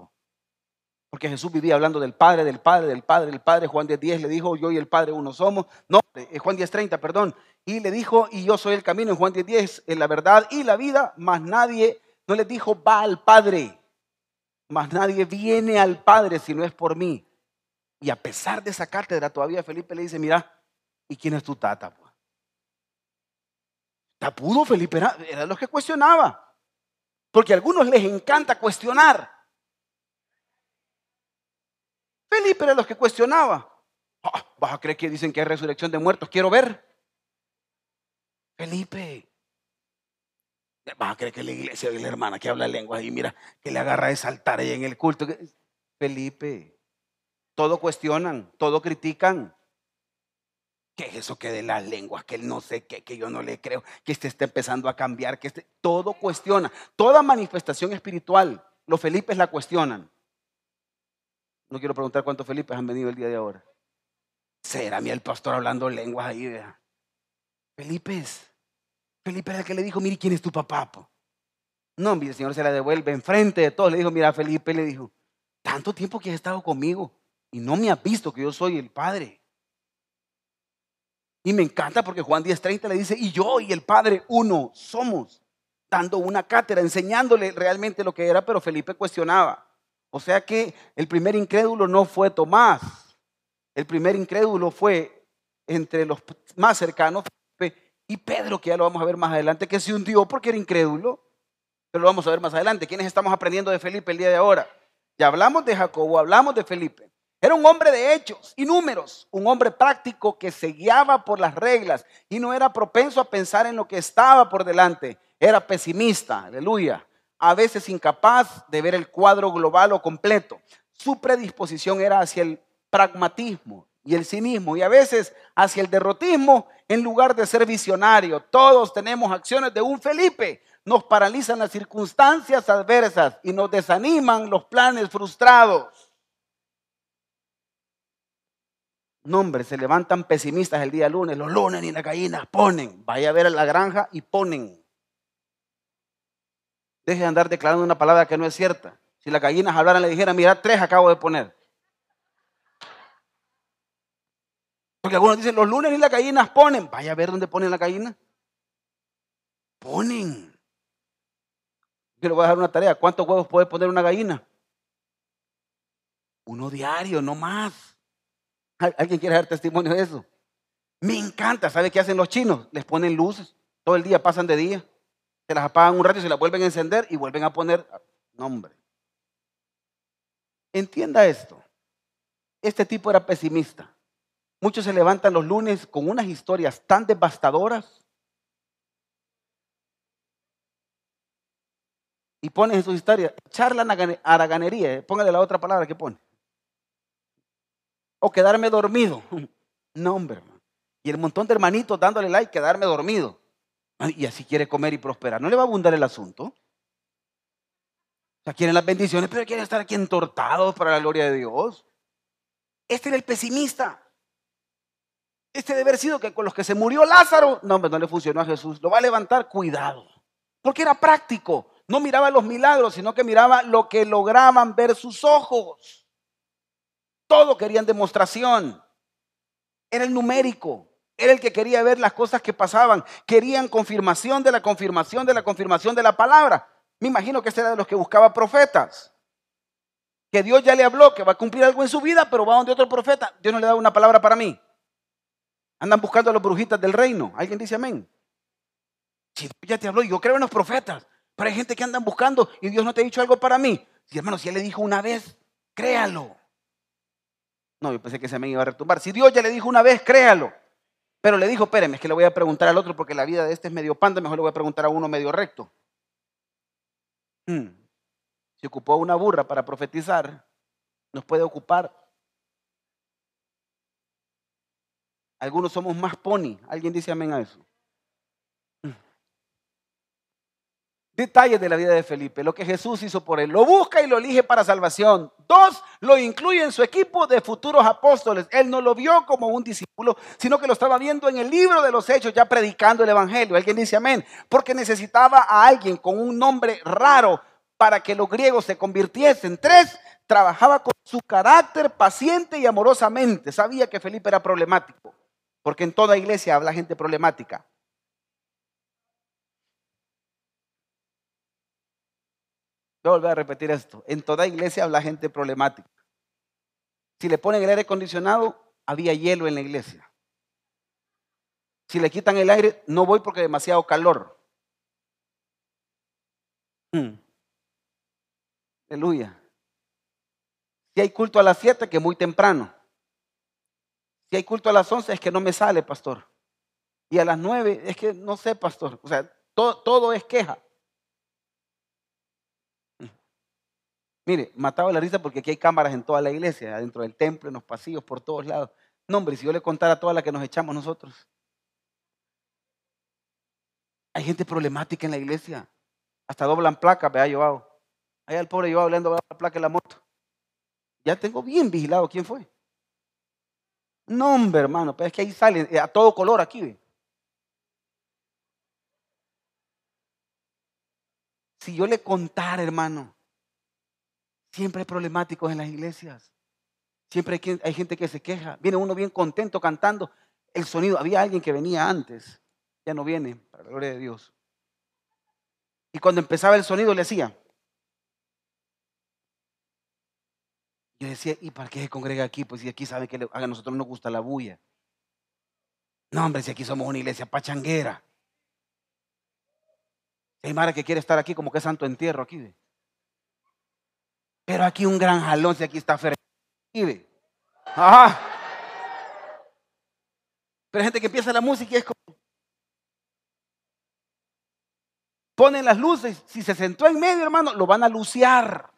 Porque Jesús vivía hablando del Padre, del Padre, del Padre, del Padre. Juan 10, le dijo, yo y el Padre uno somos. No, eh, Juan 10.30, perdón. Y le dijo, y yo soy el camino en Juan 10.10, en la verdad y la vida. Más nadie, no le dijo, va al Padre. Más nadie viene al Padre si no es por mí. Y a pesar de esa cátedra, todavía Felipe le dice, mira, ¿y quién es tu tata? Tapudo Felipe era, era los que cuestionaba. Porque a algunos les encanta cuestionar. Felipe era los que cuestionaba. Ah, ¿Vas a creer que dicen que hay resurrección de muertos? Quiero ver. Felipe. Vas a creer que la iglesia de la hermana que habla lenguas y mira que le agarra de saltar ahí en el culto. Felipe. Todo cuestionan, todo critican. ¿Qué es eso que de las lenguas? Que él no sé qué, que yo no le creo, que este está empezando a cambiar, que este, todo cuestiona. Toda manifestación espiritual, los Felipes la cuestionan. No quiero preguntar cuántos Felipes han venido el día de ahora. Será mí el pastor hablando lenguas ahí, vea. Felipe, Felipe era el que le dijo, mire, ¿quién es tu papá? No, mire, el Señor se la devuelve enfrente de todos. Le dijo, mira, Felipe, le dijo, tanto tiempo que has estado conmigo y no me has visto que yo soy el Padre. Y me encanta porque Juan 10:30 le dice, y yo y el Padre uno somos, dando una cátedra, enseñándole realmente lo que era, pero Felipe cuestionaba. O sea que el primer incrédulo no fue Tomás, el primer incrédulo fue entre los más cercanos y Pedro, que ya lo vamos a ver más adelante, que se hundió porque era incrédulo, pero lo vamos a ver más adelante. ¿Quiénes estamos aprendiendo de Felipe el día de ahora? Ya hablamos de Jacobo, hablamos de Felipe. Era un hombre de hechos y números, un hombre práctico que se guiaba por las reglas y no era propenso a pensar en lo que estaba por delante. Era pesimista, aleluya. A veces incapaz de ver el cuadro global o completo. Su predisposición era hacia el pragmatismo y el cinismo y a veces hacia el derrotismo en lugar de ser visionario. Todos tenemos acciones de un Felipe. Nos paralizan las circunstancias adversas y nos desaniman los planes frustrados. No, hombre, se levantan pesimistas el día lunes, los lunes ni las gallinas ponen. Vaya a ver a la granja y ponen. Deje de andar declarando una palabra que no es cierta. Si las gallinas hablaran, le dijeran, mira, tres acabo de poner. Porque algunos dicen, los lunes ni las gallinas ponen. Vaya a ver dónde ponen la gallina. Ponen. Yo le voy a dar una tarea. ¿Cuántos huevos puede poner una gallina? Uno diario, no más. ¿Alguien quiere dar testimonio de eso? Me encanta. ¿Sabe qué hacen los chinos? Les ponen luces. Todo el día pasan de día. Se las apagan un rato y se las vuelven a encender y vuelven a poner nombre. Entienda esto. Este tipo era pesimista. Muchos se levantan los lunes con unas historias tan devastadoras y ponen en sus historias, charla haraganería, póngale la otra palabra que pone o quedarme dormido. No, hombre. Y el montón de hermanitos dándole like, quedarme dormido. Y así quiere comer y prosperar. ¿No le va a abundar el asunto? O sea, quieren las bendiciones, pero quieren estar aquí entortados para la gloria de Dios. Este era el pesimista. Este debe haber sido que con los que se murió Lázaro, no, no le funcionó a Jesús. Lo va a levantar, cuidado. Porque era práctico. No miraba los milagros, sino que miraba lo que lograban ver sus ojos. Todo querían demostración. Era el numérico. Era el que quería ver las cosas que pasaban. Querían confirmación de la confirmación de la confirmación de la palabra. Me imagino que ese era de los que buscaba profetas. Que Dios ya le habló que va a cumplir algo en su vida, pero va donde otro profeta. Dios no le da una palabra para mí. Andan buscando a los brujitas del reino. ¿Alguien dice amén? Si Dios ya te habló, yo creo en los profetas. Pero hay gente que andan buscando y Dios no te ha dicho algo para mí. Si hermano, si Él le dijo una vez, créalo. No, yo pensé que se me iba a retumbar. Si Dios ya le dijo una vez, créalo. Pero le dijo, espéreme, es que le voy a preguntar al otro porque la vida de este es medio panda, mejor le voy a preguntar a uno medio recto. Hmm. Si ocupó una burra para profetizar, nos puede ocupar. Algunos somos más pony. ¿Alguien dice amén a eso? Detalles de la vida de Felipe, lo que Jesús hizo por él. Lo busca y lo elige para salvación. Dos, lo incluye en su equipo de futuros apóstoles. Él no lo vio como un discípulo, sino que lo estaba viendo en el libro de los hechos, ya predicando el Evangelio. Alguien dice amén, porque necesitaba a alguien con un nombre raro para que los griegos se convirtiesen. Tres, trabajaba con su carácter paciente y amorosamente. Sabía que Felipe era problemático, porque en toda iglesia habla gente problemática. Voy a volver a repetir esto. En toda iglesia habla gente problemática. Si le ponen el aire acondicionado, había hielo en la iglesia. Si le quitan el aire, no voy porque demasiado calor. Mm. Aleluya. Si hay culto a las 7, que muy temprano. Si hay culto a las 11, es que no me sale, pastor. Y a las 9, es que no sé, pastor. O sea, todo es queja. Mire, mataba la risa porque aquí hay cámaras en toda la iglesia, dentro del templo, en los pasillos, por todos lados. No, hombre, si yo le contara a todas las que nos echamos nosotros. Hay gente problemática en la iglesia. Hasta doblan placas, vea Joao. Ahí el pobre Joao le la placa en la moto. Ya tengo bien vigilado quién fue. No, hombre, hermano, pero es que ahí sale eh, a todo color aquí. Si yo le contara, hermano, siempre hay problemáticos en las iglesias. Siempre hay, gente que se queja. Viene uno bien contento cantando. El sonido, había alguien que venía antes. Ya no viene, para la gloria de Dios. Y cuando empezaba el sonido le decía. Yo decía, ¿y para qué se congrega aquí? Pues si aquí saben que a nosotros nos gusta la bulla. No, hombre, si aquí somos una iglesia pachanguera. Hay Mara que quiere estar aquí como que santo entierro aquí. Pero aquí un gran jalón, si aquí está Fer. Ajá. Pero hay gente que empieza la música y es como. Ponen las luces. Si se sentó en medio, hermano, lo van a luciar.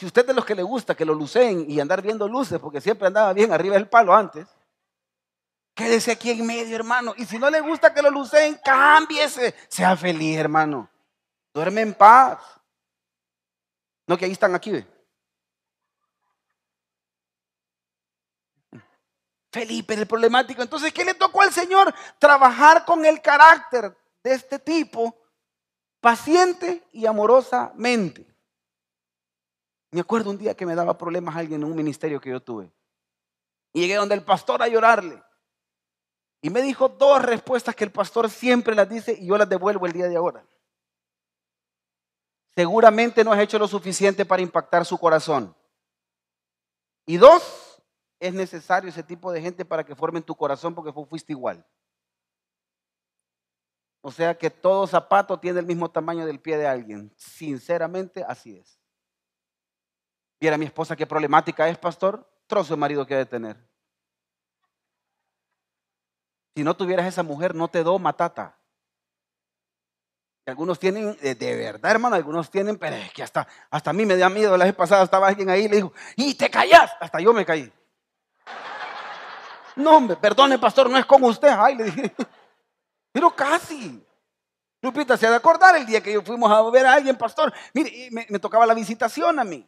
Si usted es de los que le gusta que lo lucen y andar viendo luces, porque siempre andaba bien arriba del palo antes, quédese aquí en medio, hermano. Y si no le gusta que lo lucen, cámbiese. Sea feliz, hermano. Duerme en paz. No, que ahí están aquí. Felipe el problemático. Entonces, ¿qué le tocó al Señor? Trabajar con el carácter de este tipo, paciente y amorosamente. Me acuerdo un día que me daba problemas a alguien en un ministerio que yo tuve. Y llegué donde el pastor a llorarle. Y me dijo dos respuestas que el pastor siempre las dice y yo las devuelvo el día de ahora. Seguramente no has hecho lo suficiente para impactar su corazón. Y dos, es necesario ese tipo de gente para que formen tu corazón porque fuiste igual. O sea que todo zapato tiene el mismo tamaño del pie de alguien. Sinceramente, así es. Viera mi esposa qué problemática es, pastor. Trozo de marido que debe tener. Si no tuvieras esa mujer, no te do matata. Algunos tienen, de, verdad, hermano, algunos tienen, pero es que hasta, hasta a mí me da miedo. La vez pasada estaba alguien ahí y le dijo, y te callas. Hasta yo me caí. No, hombre, perdone, pastor, no es como usted. Ay, le dije, pero casi. Lupita se ha de acordar el día que yo fuimos a ver a alguien, pastor. Mire, me tocaba la visitación a mí.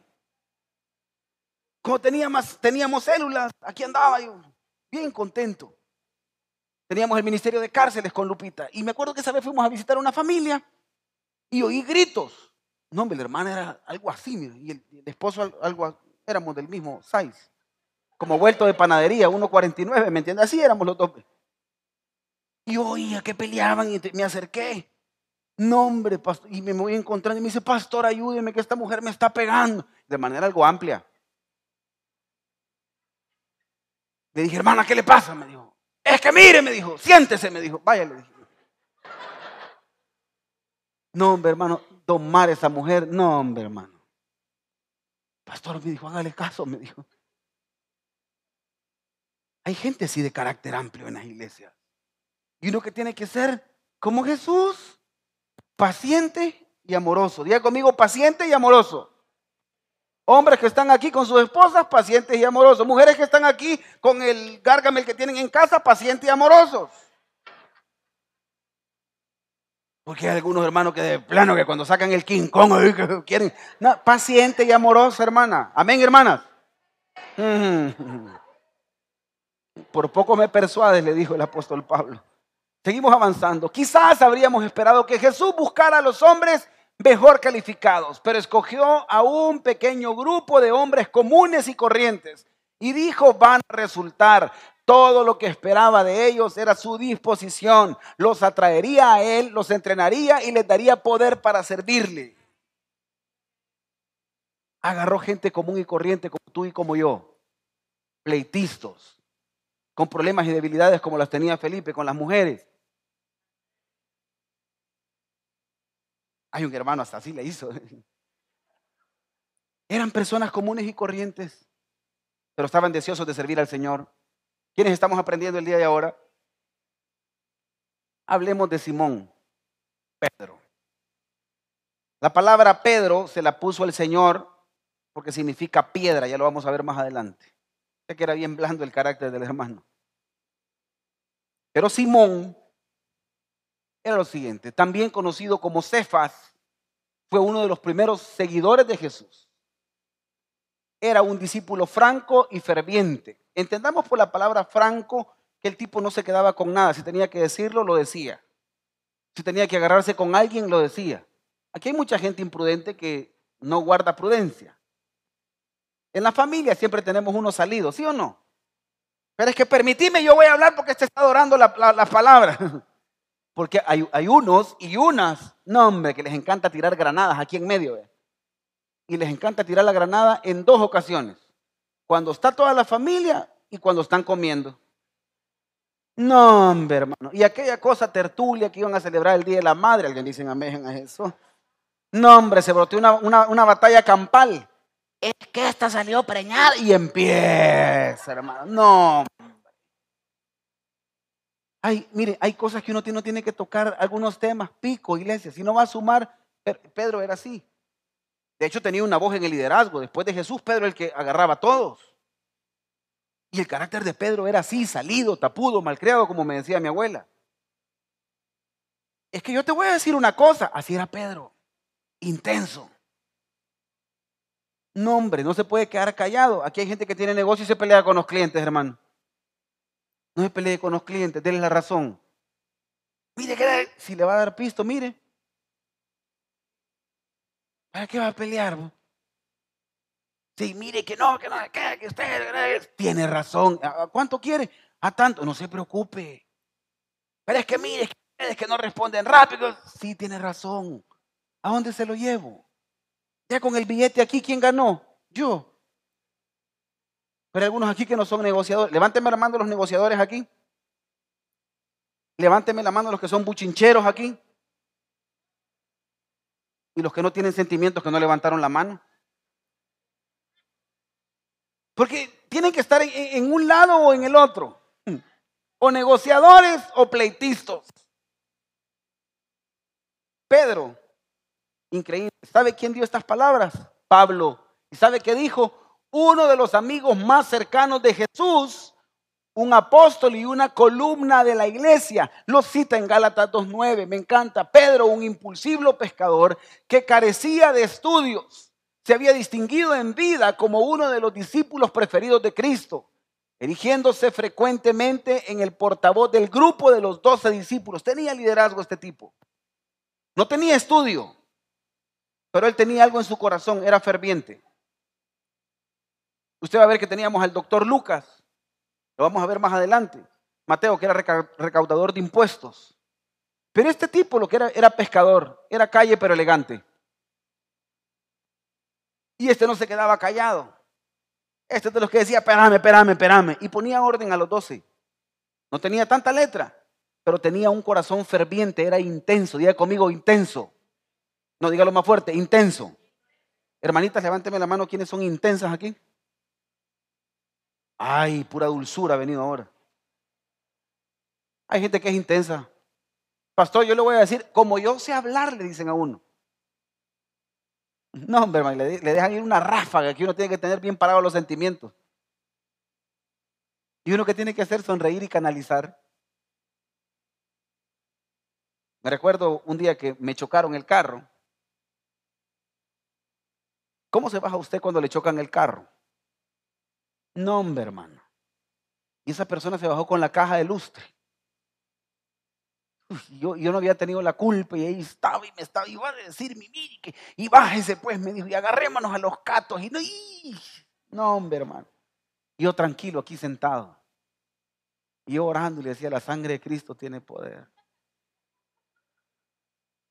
Como teníamos, teníamos células, aquí andaba yo, bien contento. Teníamos el Ministerio de Cárceles con Lupita. Y me acuerdo que esa vez fuimos a visitar una familia y oí gritos. No, hombre, la hermana era algo así, y el, esposo algo, éramos del mismo size. Como vuelto de panadería, 1.49, ¿me entiendes? Así éramos los dos. Y oía que peleaban y me acerqué. No, hombre, pastor, y me voy encontrando y me dice, pastor, ayúdeme que esta mujer me está pegando. De manera algo amplia. Le dije, hermana, ¿qué le pasa? Me dijo. Es que mire, me dijo, siéntese, me dijo. Vaya, le dije. No, hombre, hermano, tomar esa mujer. No, hombre, hermano. Pastor me dijo, hágale caso, me dijo. Hay gente así de carácter amplio en las iglesias. Y uno que tiene que ser como Jesús, paciente y amoroso. Diga conmigo, paciente y amoroso. Hombres que están aquí con sus esposas, pacientes y amorosos. Mujeres que están aquí con el gárgamel que tienen en casa, pacientes y amorosos. Porque hay algunos hermanos que de plano que cuando sacan el King Kong quieren. Paciente y amoroso, hermana. Amén, hermanas. Por poco me persuades, le dijo el apóstol Pablo. Seguimos avanzando. Quizás habríamos esperado que Jesús buscara a los hombres mejor calificados, pero escogió a un pequeño grupo de hombres comunes y corrientes y dijo, van a resultar. Todo lo que esperaba de ellos era su disposición. Los atraería a él, los entrenaría y les daría poder para servirle. Agarró gente común y corriente como tú y como yo, pleitistas, con problemas y debilidades como las tenía Felipe con las mujeres. Hay un hermano hasta así le hizo. Eran personas comunes y corrientes, pero estaban deseosos de servir al Señor. ¿Quiénes estamos aprendiendo el día de ahora? Hablemos de Simón, Pedro. La palabra Pedro se la puso el Señor porque significa piedra, ya lo vamos a ver más adelante. Ya que era bien blando el carácter del hermano. Pero Simón era lo siguiente, también conocido como Cefas, fue uno de los primeros seguidores de Jesús. Era un discípulo franco y ferviente. Entendamos por la palabra franco que el tipo no se quedaba con nada. Si tenía que decirlo, lo decía. Si tenía que agarrarse con alguien, lo decía. Aquí hay mucha gente imprudente que no guarda prudencia. En la familia siempre tenemos unos salidos, ¿sí o no? Pero es que permitime, yo voy a hablar porque este está adorando la, palabra. Porque hay, unos y unas, no hombre, que les encanta tirar granadas aquí en medio. Y les encanta tirar la granada en dos ocasiones. Cuando está toda la familia y cuando están comiendo. No, hombre, hermano. Y aquella cosa tertulia que iban a celebrar el Día de la Madre, alguien dice amén a eso. No, hombre, se broteó una, una, una batalla campal es que esta salió preñada y empieza, hermano. No. Ay, mire, hay cosas que uno no tiene que tocar, algunos temas, pico, iglesia. Si no va a sumar, Pedro era así. De hecho, tenía una voz en el liderazgo. Después de Jesús, Pedro el que agarraba a todos. Y el carácter de Pedro era así, salido, tapudo, malcriado, como me decía mi abuela. Es que yo te voy a decir una cosa, así era Pedro, intenso. No, hombre, no se puede quedar callado. Aquí hay gente que tiene negocio y se pelea con los clientes, hermano. No se pelee con los clientes, denle la razón. Mire, que si le va a dar pisto, mire. ¿Para qué va a pelear? Sí, mire que no, que no, que, usted tiene razón. ¿A cuánto quiere? A tanto, no se preocupe. Pero es que mire, es que ustedes que no responden rápido. Sí, tiene razón. ¿A dónde se lo llevo? Ya con el billete aquí, ¿quién ganó? Yo. Pero hay algunos aquí que no son negociadores. Levánteme la mano los negociadores aquí. Levánteme la mano los que son buchincheros aquí. Y los que no tienen sentimientos que no levantaron la mano. Porque tienen que estar en, un lado o en el otro. O negociadores o pleitistas. Pedro Increíble. ¿Sabe quién dio estas palabras? Pablo. ¿Y sabe qué dijo? Uno de los amigos más cercanos de Jesús, un apóstol y una columna de la iglesia. Lo cita en Gálatas 2.9. Me encanta. Pedro, un impulsivo pescador que carecía de estudios, se había distinguido en vida como uno de los discípulos preferidos de Cristo, erigiéndose frecuentemente en el portavoz del grupo de los doce discípulos. Tenía liderazgo este tipo. No tenía estudio, pero él tenía algo en su corazón, era ferviente. Usted va a ver que teníamos al doctor Lucas, lo vamos a ver más adelante. Mateo, que era recaudador de impuestos. Pero este tipo lo que era era pescador, era calle pero elegante. Y este no se quedaba callado. Este es de los que decía, espérame, espérame, espérame. Y ponía orden a los doce. No tenía tanta letra, pero tenía un corazón ferviente, era intenso. Diga conmigo, intenso. No, dígalo más fuerte, intenso. Hermanitas, levánteme la mano, ¿quiénes son intensas aquí? Ay, pura dulzura ha venido ahora. Hay gente que es intensa. Pastor, yo le voy a decir, como yo sé hablar, le dicen a uno. No, hombre, le, le dejan ir una ráfaga que uno tiene que tener bien parados los sentimientos. Y uno que tiene que hacer sonreír y canalizar. Me recuerdo un día que me chocaron el carro ¿Cómo se baja usted cuando le chocan el carro? No, hombre, hermano. Y esa persona se bajó con la caja de lustre. yo, yo, no había tenido la culpa y ahí estaba y me estaba, iba a decir, mi que, y bájese pues, me dijo, y agarrémonos a los catos. Y no, no, hombre, hermano. Yo tranquilo aquí sentado. Y yo orando y le decía, la sangre de Cristo tiene poder.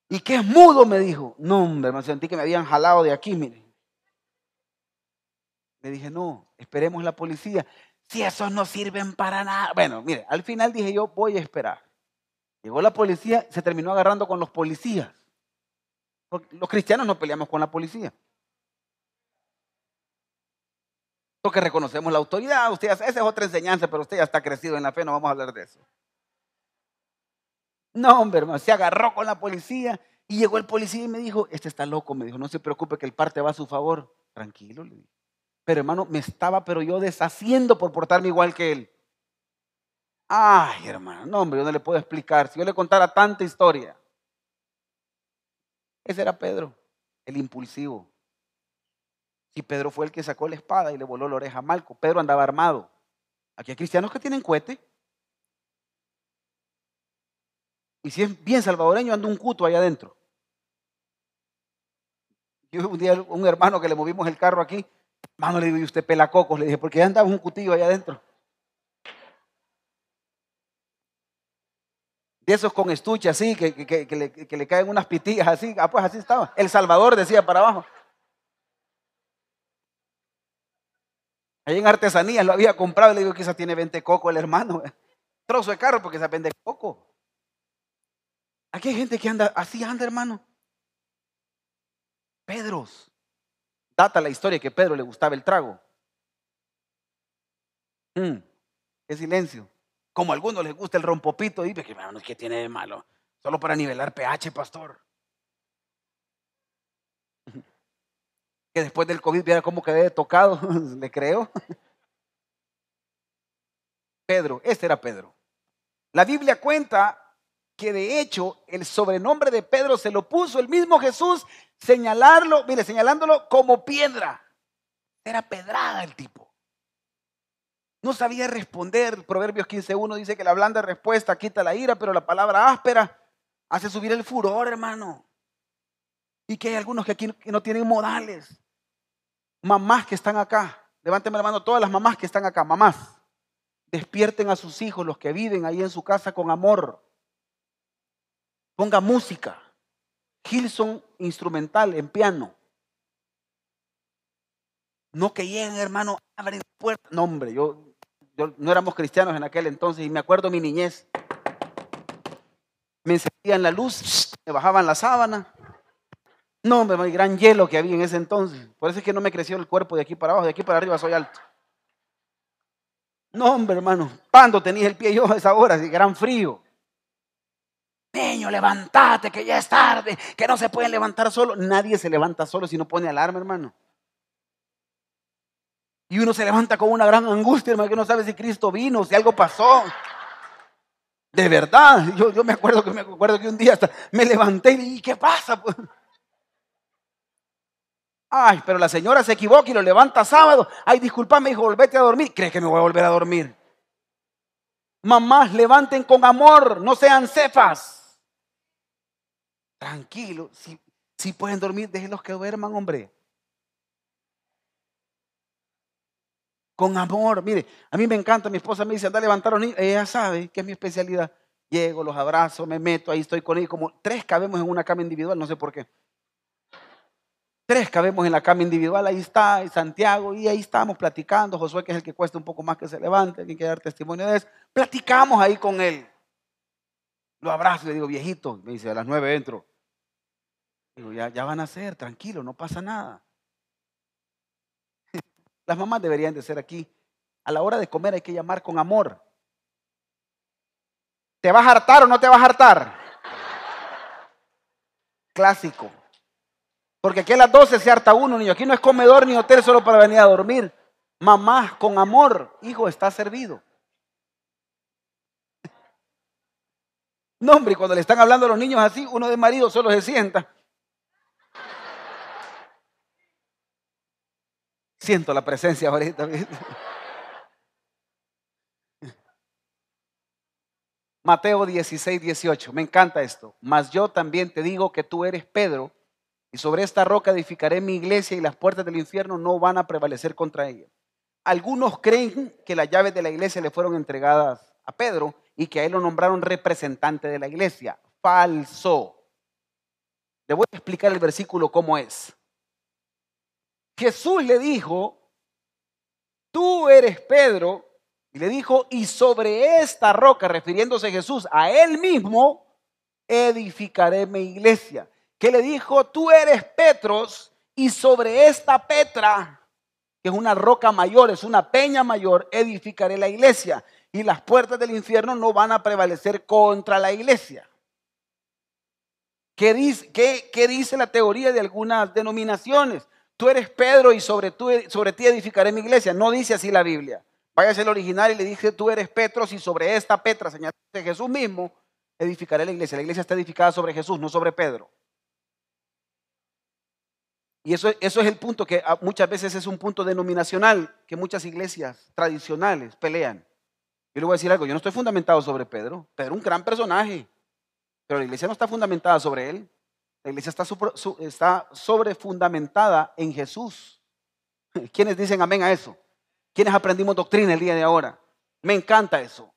¿Y qué es mudo? Me dijo. No, hombre, me sentí que me habían jalado de aquí, mire. Le dije, no, esperemos la policía. si esos no sirven para nada. Bueno, mire, al final dije yo, voy a esperar. Llegó la policía, se terminó agarrando con los policías. Los cristianos no peleamos con la policía. Porque reconocemos la autoridad. Usted, esa es otra enseñanza, pero usted ya está crecido en la fe, no vamos a hablar de eso. No, hombre, hermano, se agarró con la policía y llegó el policía y me dijo, este está loco, me dijo, no se preocupe que el parte va a su favor. Tranquilo, le dije. Pero hermano, me estaba, pero yo deshaciendo por portarme igual que él. Ay, hermano, no, hombre, yo no le puedo explicar. Si yo le contara tanta historia. Ese era Pedro, el impulsivo. Si Pedro fue el que sacó la espada y le voló la oreja a Malco, Pedro andaba armado. Aquí hay cristianos que tienen cohete. Y si es bien salvadoreño, anda un cuto allá adentro. Yo un día un hermano que le movimos el carro aquí, hermano le digo, ¿y usted pelacocos? Le dije, porque ya andaba un cutillo allá adentro. De esos con estuche así, que, que, le, que, le, caen unas pitillas así. Ah, pues así estaba. El Salvador decía para abajo. Ahí en artesanías lo había comprado. Le digo, quizás tiene 20 coco el hermano. Trozo de carro porque se vende coco. Aquí hay gente que anda, así anda, hermano. Pedros. Data la historia que Pedro le gustaba el trago. Mm, qué silencio. Como a algunos les gusta el rompopito, y que ¿qué tiene de malo? Solo para nivelar pH, pastor. Que después del COVID viera cómo quedé tocado, le creo. Pedro, este era Pedro. La Biblia cuenta que de hecho el sobrenombre de Pedro se lo puso el mismo Jesús, señalarlo, mire, señalándolo como piedra. Era pedrada el tipo. No sabía responder. Proverbios 15.1 dice que la blanda respuesta quita la ira, pero la palabra áspera hace subir el furor, hermano. Y que hay algunos que aquí no tienen modales. Mamás que están acá. Levánteme la mano todas las mamás que están acá. Mamás. Despierten a sus hijos, los que viven ahí en su casa con amor. Ponga música. Gilson instrumental en piano. No que lleguen, hermano, abren puertas. No, hombre, yo, no éramos cristianos en aquel entonces y me acuerdo mi niñez. Me encendían la luz, me bajaban la sábana. No, hombre, el gran hielo que había en ese entonces. Por eso es que no me creció el cuerpo de aquí para abajo, de aquí para arriba soy alto. No, hombre, hermano, ¿cuándo tenía el pie yo a esa hora? Gran frío. Niño, levántate, que ya es tarde, que no se pueden levantar solo. Nadie se levanta solo si no pone alarma, hermano. Y uno se levanta con una gran angustia, hermano, que no sabe si Cristo vino, si algo pasó. De verdad, yo, me acuerdo que me acuerdo que un día hasta me levanté y ¿qué pasa? Ay, pero la señora se equivoca y lo levanta sábado. Ay, disculpame, hijo, volvete a dormir. ¿Crees que me voy a volver a dormir? Mamás, levanten con amor, no sean cefas. Tranquilo, si, si pueden dormir, déjenlos que duerman, hombre. Con amor, mire, a mí me encanta, mi esposa me dice, anda a levantar a los niños, ella sabe que es mi especialidad. Llego, los abrazo, me meto, ahí estoy con ellos, como tres cabemos en una cama individual, no sé por qué. Tres cabemos en la cama individual, ahí está, Santiago, y ahí estamos platicando. Josué, que es el que cuesta un poco más que se levante, tiene que dar testimonio de eso. Platicamos ahí con él. Lo abrazo y le digo, viejito, me dice, a las nueve entro. Digo, ya, ya van a ser, tranquilo, no pasa nada. Las mamás deberían de ser aquí. A la hora de comer hay que llamar con amor. ¿Te vas a hartar o no te vas a hartar? Clásico. Porque aquí a las 12 se harta uno, niño. Aquí no es comedor ni hotel solo para venir a dormir. Mamá, con amor, hijo, está servido. No, hombre, cuando le están hablando a los niños así, uno de marido solo se sienta. Siento la presencia ahorita. Mateo 16, 18. Me encanta esto. Mas yo también te digo que tú eres Pedro, y sobre esta roca edificaré mi iglesia y las puertas del infierno no van a prevalecer contra ella. Algunos creen que las llaves de la iglesia le fueron entregadas a Pedro y que a él lo nombraron representante de la iglesia. Falso. Le voy a explicar el versículo cómo es. Jesús le dijo, tú eres Pedro Y le dijo, y sobre esta roca, refiriéndose Jesús a él mismo, edificaré mi iglesia. Que le dijo, tú eres Petros, y sobre esta Petra, que es una roca mayor, es una peña mayor, edificaré la iglesia. Y las puertas del infierno no van a prevalecer contra la iglesia. ¿Qué dice, qué, la teoría de algunas denominaciones? Tú eres Pedro y sobre, ti edificaré mi iglesia. No dice así la Biblia. Váyase al original y le dice, tú eres Petros y sobre esta Petra, señalaste Jesús mismo, edificaré la iglesia. La iglesia está edificada sobre Jesús, no sobre Pedro. Y eso es el punto que muchas veces es un punto denominacional que muchas iglesias tradicionales pelean. Yo le voy a decir algo, yo no estoy fundamentado sobre Pedro. Pedro es un gran personaje. Pero la iglesia no está fundamentada sobre él. La iglesia está, está sobre fundamentada en Jesús. ¿Quiénes dicen amén a eso? ¿Quiénes aprendimos doctrina el día de ahora? Me encanta eso.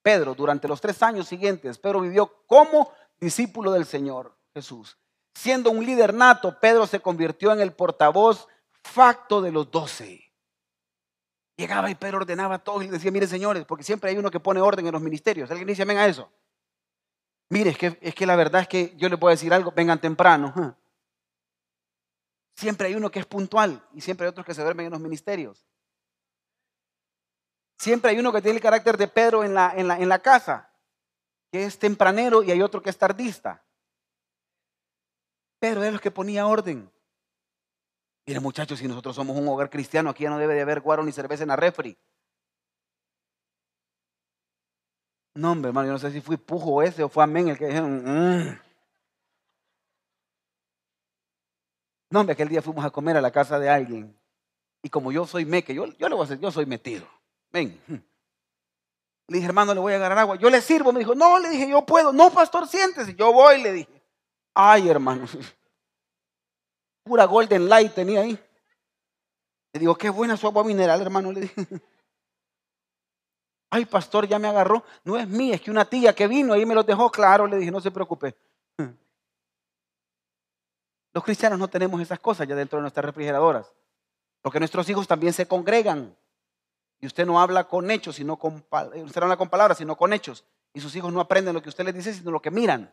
Pedro, durante los tres años siguientes, Pedro vivió como discípulo del Señor Jesús. Siendo un líder nato, Pedro se convirtió en el portavoz facto de los doce. Llegaba y Pedro ordenaba a todos y decía, mire señores, porque siempre hay uno que pone orden en los ministerios. ¿Alguien dice amén a eso? Mire, es que, es que la verdad es que yo le puedo decir algo, vengan temprano. Siempre hay uno que es puntual y siempre hay otros que se duermen en los ministerios. Siempre hay uno que tiene el carácter de Pedro en la, en la, en la casa, que es tempranero y hay otro que es tardista. Pedro es el que ponía orden. Mire muchachos, si nosotros somos un hogar cristiano, aquí ya no debe de haber guaro ni cerveza en la refri. No, hombre, hermano, yo no sé si fui pujo ese o fue amén el que dijeron. Mm". No, hombre, aquel día fuimos a comer a la casa de alguien. Y como yo soy meque, yo, yo le voy a hacer, yo soy metido. Ven. Le dije, hermano, le voy a agarrar agua. Yo le sirvo. Me dijo, no, le dije, yo puedo. No, pastor, siéntese. Yo voy, le dije. Ay, hermano. Pura Golden Light tenía ahí. Le digo, qué buena su agua mineral, hermano. Le dije. Ay, pastor, ya me agarró. No es mía, es que una tía que vino ahí me lo dejó claro. Le dije, no se preocupe. Los cristianos no tenemos esas cosas ya dentro de nuestras refrigeradoras. Porque nuestros hijos también se congregan. Y usted no habla con hechos, sino con, usted no habla con palabras, sino con hechos. Y sus hijos no aprenden lo que usted les dice, sino lo que miran.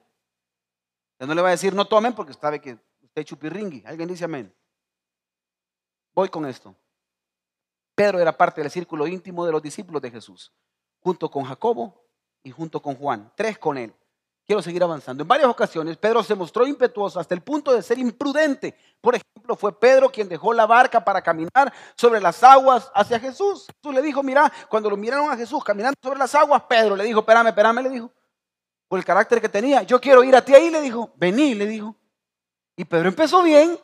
Usted no le va a decir no tomen porque sabe que usted chupirringui. Alguien dice amén. Voy con esto. Pedro era parte del círculo íntimo de los discípulos de Jesús junto con Jacobo y junto con Juan, tres con él. Quiero seguir avanzando. En varias ocasiones Pedro se mostró impetuoso hasta el punto de ser imprudente. Por ejemplo, fue Pedro quien dejó la barca para caminar sobre las aguas hacia Jesús. Jesús le dijo, mira, cuando lo miraron a Jesús caminando sobre las aguas, Pedro le dijo, espérame, espérame, le dijo. Por el carácter que tenía, yo quiero ir a ti ahí, le dijo, vení, le dijo. Y Pedro empezó bien.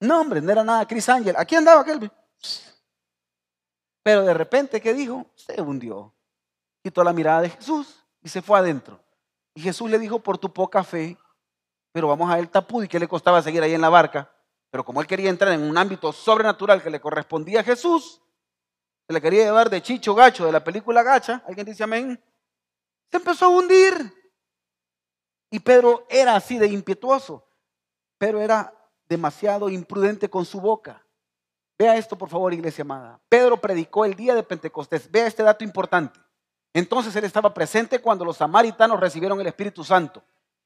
No, hombre, no era nada Chris Ángel. Aquí andaba aquel. Pero de repente, ¿qué dijo? Se hundió. Quitó la mirada de Jesús y se fue adentro. Y Jesús le dijo, por tu poca fe, pero vamos a el tapud. ¿Y qué le costaba seguir ahí en la barca? Pero como él quería entrar en un ámbito sobrenatural que le correspondía a Jesús, se le quería llevar de Chicho Gacho de la película Gacha, alguien dice amén, se empezó a hundir. Y Pedro era así de impetuoso, pero era demasiado imprudente con su boca. Vea esto, por favor, iglesia amada. Pedro predicó el día de Pentecostés. Vea este dato importante. Entonces él estaba presente cuando los samaritanos recibieron el Espíritu Santo.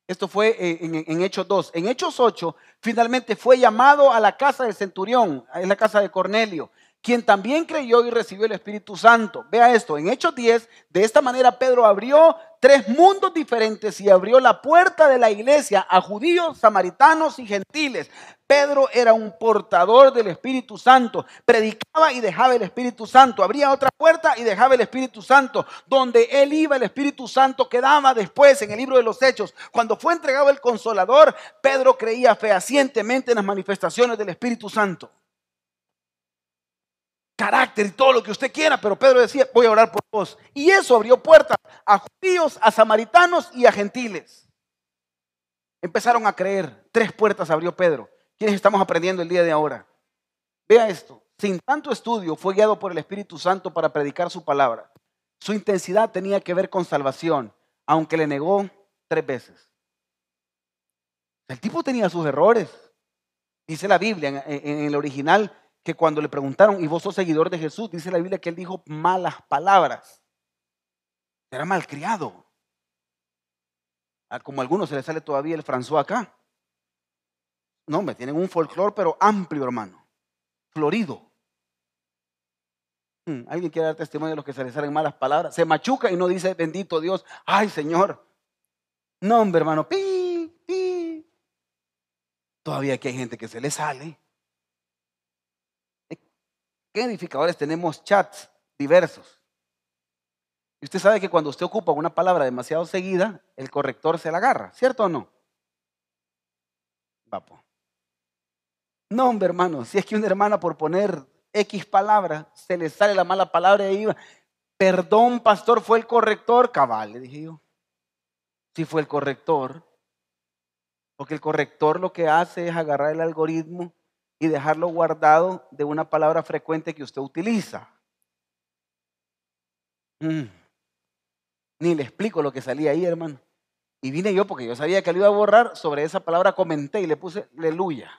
Esto fue eh, en, Hechos 2. En Hechos 8, finalmente fue llamado a la casa del centurión, es la casa de Cornelio quien también creyó y recibió el Espíritu Santo. Vea esto, en Hechos 10, de esta manera Pedro abrió tres mundos diferentes y abrió la puerta de la iglesia a judíos, samaritanos y gentiles. Pedro era un portador del Espíritu Santo, predicaba y dejaba el Espíritu Santo, abría otra puerta y dejaba el Espíritu Santo. Donde él iba, el Espíritu Santo quedaba después en el libro de los Hechos. Cuando fue entregado el consolador, Pedro creía fehacientemente en las manifestaciones del Espíritu Santo carácter y todo lo que usted quiera, pero Pedro decía, voy a orar por vos. Y eso abrió puertas a judíos, a samaritanos y a gentiles. Empezaron a creer. Tres puertas abrió Pedro. ¿Quiénes estamos aprendiendo el día de ahora? Vea esto. Sin tanto estudio, fue guiado por el Espíritu Santo para predicar su palabra. Su intensidad tenía que ver con salvación, aunque le negó tres veces. El tipo tenía sus errores. Dice la Biblia en, el original que cuando le preguntaron, ¿y vos sos seguidor de Jesús? Dice la Biblia que él dijo malas palabras. Era malcriado. Como a algunos se le sale todavía el François acá. No, me tienen un folclore, pero amplio, hermano. Florido. Hmm, ¿Alguien quiere dar testimonio de los que se le salen malas palabras? Se machuca y no dice bendito Dios. Ay, Señor. No, hombre, hermano. Pi, pi. Todavía aquí hay gente que se le sale. ¿Qué edificadores tenemos chats diversos? Y usted sabe que cuando usted ocupa una palabra demasiado seguida, el corrector se la agarra, ¿cierto o no? Vapo. No, hombre, hermano, si es que una hermana por poner X palabra, se le sale la mala palabra y iba, perdón, pastor, fue el corrector, cabal, le dije yo. Si fue el corrector, porque el corrector lo que hace es agarrar el algoritmo y dejarlo guardado de una palabra frecuente que usted utiliza. Mm. Ni le explico lo que salía ahí, hermano. Y vine yo porque yo sabía que lo iba a borrar. Sobre esa palabra comenté y le puse aleluya.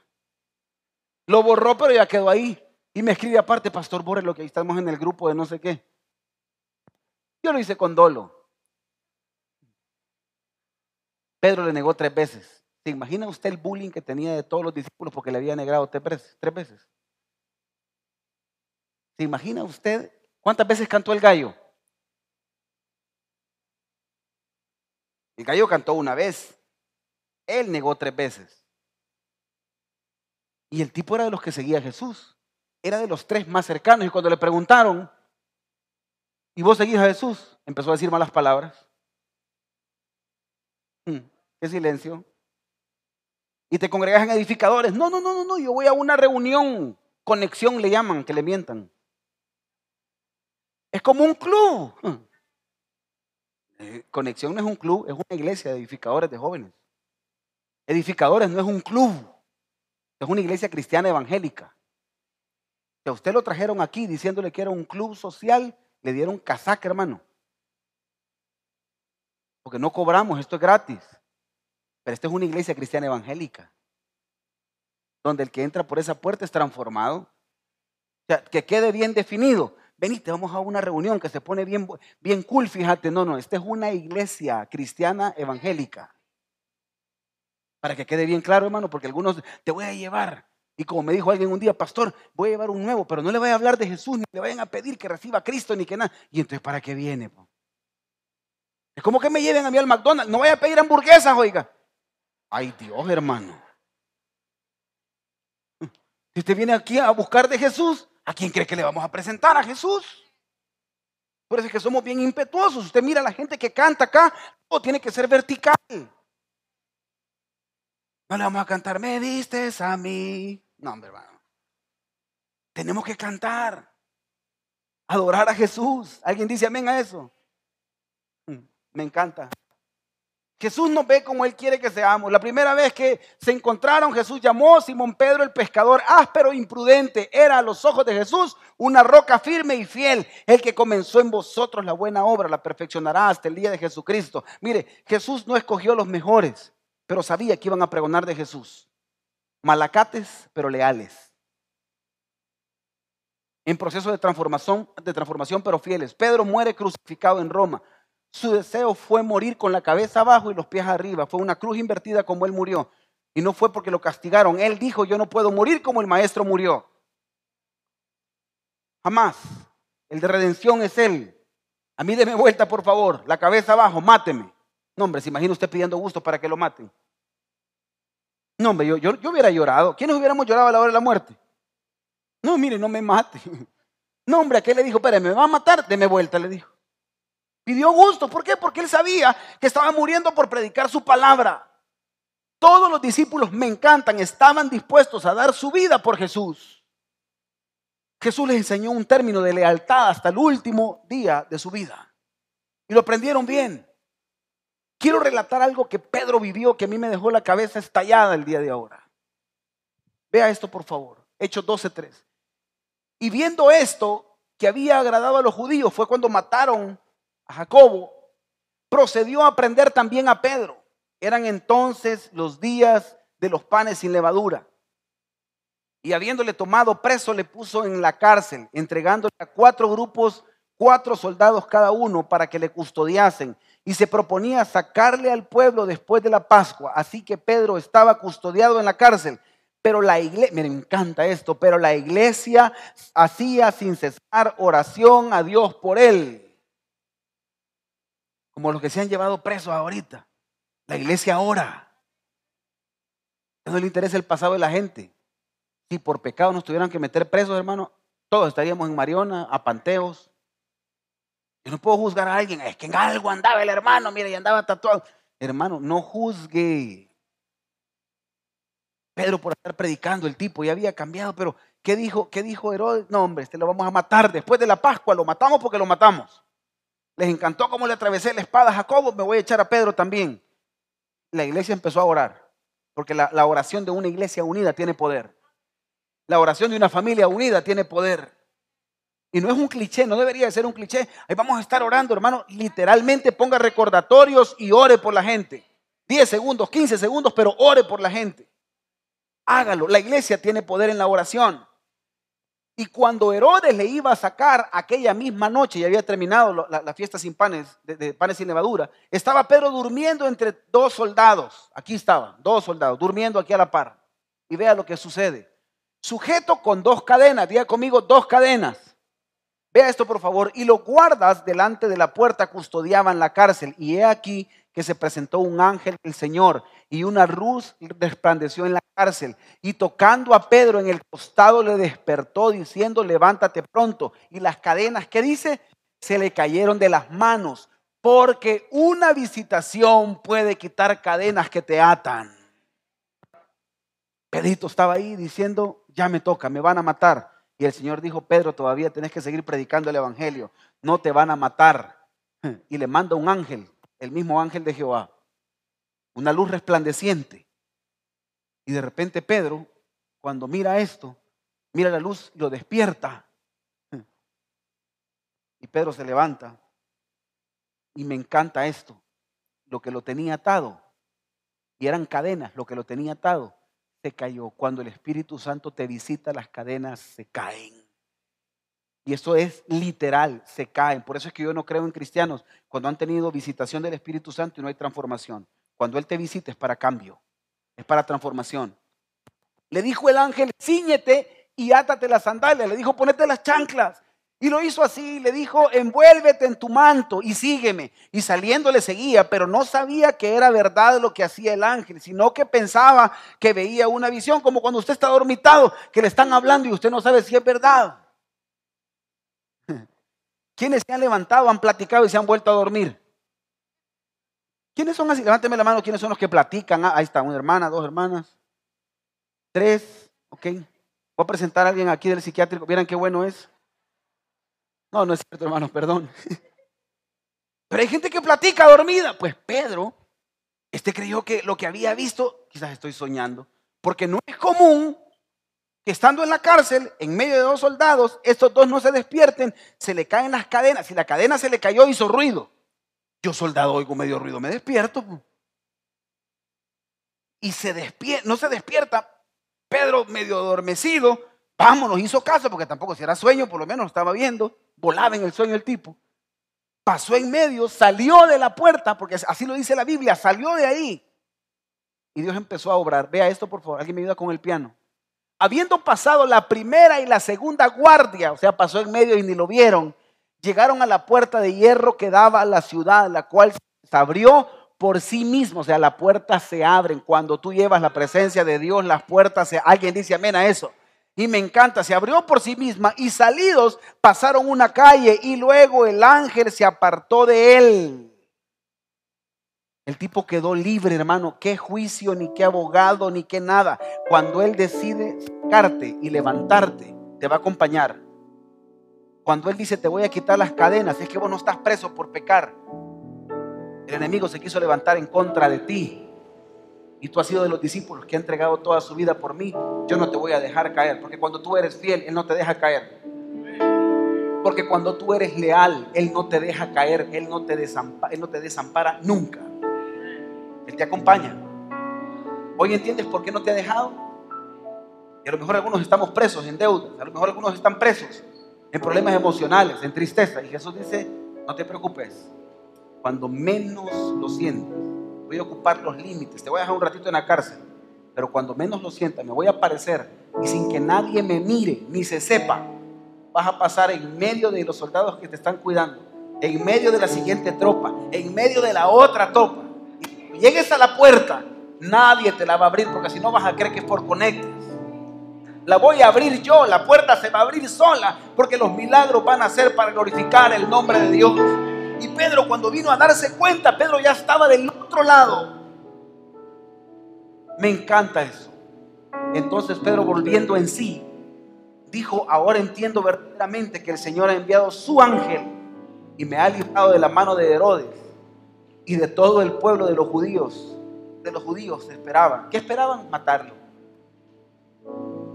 Lo borró, pero ya quedó ahí. Y me escribe aparte, Pastor, borre lo que ahí estamos en el grupo de no sé qué. Yo lo hice con dolo. Pedro le negó tres veces. ¿Se imagina usted el bullying que tenía de todos los discípulos porque le había negado tres veces? ¿Se imagina usted cuántas veces cantó el gallo? El gallo cantó una vez. Él negó tres veces. Y el tipo era de los que seguía a Jesús. Era de los tres más cercanos. Y cuando le preguntaron, ¿y vos seguís a Jesús? Empezó a decir malas palabras. Hmm, ¿Qué silencio? Y te congregas en edificadores. No, no, no, no, no, yo voy a una reunión, conexión le llaman, que le mientan. Es como un club. Eh, conexión no es un club, es una iglesia de edificadores de jóvenes. Edificadores no es un club, es una iglesia cristiana evangélica. Si a usted lo trajeron aquí diciéndole que era un club social, le dieron casaca, hermano. Porque no cobramos, esto es gratis. Pero esta es una iglesia cristiana evangélica, donde el que entra por esa puerta es transformado. O sea, que quede bien definido. Venite, vamos a una reunión que se pone bien, bien cool, fíjate. No, no, esta es una iglesia cristiana evangélica. Para que quede bien claro, hermano, porque algunos te voy a llevar. Y como me dijo alguien un día, pastor, voy a llevar un nuevo, pero no le voy a hablar de Jesús, ni le vayan a pedir que reciba a Cristo, ni que nada. Y entonces, ¿para qué viene? Es como que me lleven a mí al McDonald's. No voy a pedir hamburguesas, oiga. Ay Dios, hermano. Si usted viene aquí a buscar de Jesús, ¿a quién cree que le vamos a presentar? A Jesús. Por eso es que somos bien impetuosos. Usted mira a la gente que canta acá, todo tiene que ser vertical. No le vamos a cantar, me diste a mí. No, hombre, hermano. Tenemos que cantar, adorar a Jesús. ¿Alguien dice amén a eso? Mm, me encanta. Jesús nos ve como Él quiere que seamos. La primera vez que se encontraron, Jesús llamó a Simón Pedro el pescador, áspero e imprudente. Era a los ojos de Jesús una roca firme y fiel. El que comenzó en vosotros la buena obra la perfeccionará hasta el día de Jesucristo. Mire, Jesús no escogió los mejores, pero sabía que iban a pregonar de Jesús. Malacates, pero leales. En proceso de transformación, de transformación, pero fieles. Pedro muere crucificado en Roma. Su deseo fue morir con la cabeza abajo y los pies arriba. Fue una cruz invertida como él murió. Y no fue porque lo castigaron. Él dijo, yo no puedo morir como el maestro murió. Jamás. El de redención es él. A mí deme vuelta, por favor. La cabeza abajo, máteme. No, hombre, se imagina usted pidiendo gusto para que lo maten. No, hombre, yo, yo, yo hubiera llorado. ¿Quiénes hubiéramos llorado a la hora de la muerte? No, mire, no me mate. No, hombre, qué le dijo, espere, me va a matar, deme vuelta, le dijo. Pidió gusto. ¿Por qué? Porque él sabía que estaba muriendo por predicar su palabra. Todos los discípulos, me encantan, estaban dispuestos a dar su vida por Jesús. Jesús les enseñó un término de lealtad hasta el último día de su vida. Y lo aprendieron bien. Quiero relatar algo que Pedro vivió que a mí me dejó la cabeza estallada el día de ahora. Vea esto, por favor. Hechos 12:3. Y viendo esto que había agradado a los judíos fue cuando mataron a Jacobo, procedió a aprender también a Pedro. Eran entonces los días de los panes sin levadura. Y habiéndole tomado preso, le puso en la cárcel, entregándole a cuatro grupos, cuatro soldados cada uno, para que le custodiasen. Y se proponía sacarle al pueblo después de la Pascua. Así que Pedro estaba custodiado en la cárcel. Pero la iglesia, me encanta esto, pero la iglesia hacía sin cesar oración a Dios por él. Como los que se han llevado presos ahorita. La iglesia ora. No le interesa el pasado de la gente. Si por pecado nos tuvieran que meter presos, hermano, todos estaríamos en Mariona, a panteos. Yo no puedo juzgar a alguien, es que en algo andaba el hermano, mire, y andaba tatuado. Hermano, no juzgue. Pedro por estar predicando, el tipo ya había cambiado, pero ¿qué dijo, qué dijo Herodes? No, hombre, este lo vamos a matar después de la Pascua, lo matamos porque lo matamos. Les encantó cómo le atravesé la espada a Jacobo, me voy a echar a Pedro también. La iglesia empezó a orar. Porque la, oración de una iglesia unida tiene poder. La oración de una familia unida tiene poder. Y no es un cliché, no debería ser un cliché. Ahí vamos a estar orando, hermano. Literalmente ponga recordatorios y ore por la gente. 10 segundos, 15 segundos, pero ore por la gente. Hágalo. La iglesia tiene poder en la oración. Y cuando Herodes le iba a sacar aquella misma noche, y había terminado la, fiesta sin panes, de, panes sin levadura, estaba Pedro durmiendo entre dos soldados. Aquí estaban, dos soldados, durmiendo aquí a la par. Y vea lo que sucede. Sujeto con dos cadenas, diga conmigo, dos cadenas. Vea esto por favor. Y los guardas delante de la puerta custodiaban la cárcel. Y he aquí que se presentó un ángel del Señor y una luz resplandeció en la cárcel. Y tocando a Pedro en el costado le despertó diciendo, levántate pronto. Y las cadenas, ¿qué dice? Se le cayeron de las manos, porque una visitación puede quitar cadenas que te atan. Pedrito estaba ahí diciendo, ya me toca, me van a matar. Y el Señor dijo, Pedro, todavía tenés que seguir predicando el Evangelio, no te van a matar. Y le manda un ángel el mismo ángel de Jehová, una luz resplandeciente. Y de repente Pedro, cuando mira esto, mira la luz y lo despierta. Y Pedro se levanta. Y me encanta esto. Lo que lo tenía atado, y eran cadenas, lo que lo tenía atado, se cayó. Cuando el Espíritu Santo te visita, las cadenas se caen. Y eso es literal, se caen. Por eso es que yo no creo en cristianos cuando han tenido visitación del Espíritu Santo y no hay transformación. Cuando Él te visita es para cambio, es para transformación. Le dijo el ángel, ciñete y átate las sandalias. Le dijo, ponete las chanclas. Y lo hizo así, le dijo, envuélvete en tu manto y sígueme. Y saliendo le seguía, pero no sabía que era verdad lo que hacía el ángel, sino que pensaba que veía una visión, como cuando usted está dormitado, que le están hablando y usted no sabe si es verdad. ¿Quiénes se han levantado, han platicado y se han vuelto a dormir? ¿Quiénes son así? Levánteme la mano, ¿quiénes son los que platican? Ah, ahí está, una hermana, dos hermanas, tres, ok. Voy a presentar a alguien aquí del psiquiátrico, ¿vieran qué bueno es? No, no es cierto, hermano, perdón. Pero hay gente que platica dormida. Pues Pedro, este creyó que lo que había visto, quizás estoy soñando, porque no es común estando en la cárcel, en medio de dos soldados, estos dos no se despierten, se le caen las cadenas. Si la cadena se le cayó, hizo ruido. Yo, soldado, oigo medio ruido, me despierto. Y se despierta, no se despierta. Pedro, medio adormecido, vámonos, hizo caso, porque tampoco si era sueño, por lo menos estaba viendo, volaba en el sueño el tipo. Pasó en medio, salió de la puerta, porque así lo dice la Biblia, salió de ahí. Y Dios empezó a obrar. Vea esto, por favor, alguien me ayuda con el piano habiendo pasado la primera y la segunda guardia, o sea, pasó en medio y ni lo vieron, llegaron a la puerta de hierro que daba a la ciudad, la cual se abrió por sí mismo, o sea, las puertas se abren. Cuando tú llevas la presencia de Dios, las puertas se... Alguien dice amén a eso. Y me encanta, se abrió por sí misma y salidos pasaron una calle y luego el ángel se apartó de él. El tipo quedó libre, hermano. Qué juicio, ni qué abogado, ni qué nada. Cuando Él decide sacarte y levantarte, te va a acompañar. Cuando Él dice, te voy a quitar las cadenas, es que vos no estás preso por pecar. El enemigo se quiso levantar en contra de ti. Y tú has sido de los discípulos que ha entregado toda su vida por mí. Yo no te voy a dejar caer. Porque cuando tú eres fiel, Él no te deja caer. Porque cuando tú eres leal, Él no te deja caer. Él no te desampara, él no te desampara nunca. Él te acompaña. Hoy entiendes por qué no te ha dejado. Y a lo mejor algunos estamos presos en deudas, a lo mejor algunos están presos en problemas emocionales, en tristeza. Y Jesús dice, no te preocupes, cuando menos lo sientes, voy a ocupar los límites, te voy a dejar un ratito en la cárcel, pero cuando menos lo sientas, me voy a aparecer y sin que nadie me mire ni se sepa, vas a pasar en medio de los soldados que te están cuidando, en medio de la siguiente tropa, en medio de la otra tropa. Llegues a la puerta, nadie te la va a abrir porque si no vas a creer que es por conectes. La voy a abrir yo, la puerta se va a abrir sola porque los milagros van a ser para glorificar el nombre de Dios. Y Pedro cuando vino a darse cuenta, Pedro ya estaba del otro lado. Me encanta eso. Entonces Pedro volviendo en sí, dijo, ahora entiendo verdaderamente que el Señor ha enviado su ángel y me ha librado de la mano de Herodes y de todo el pueblo de los judíos. De los judíos esperaban. ¿Qué esperaban? Matarlo.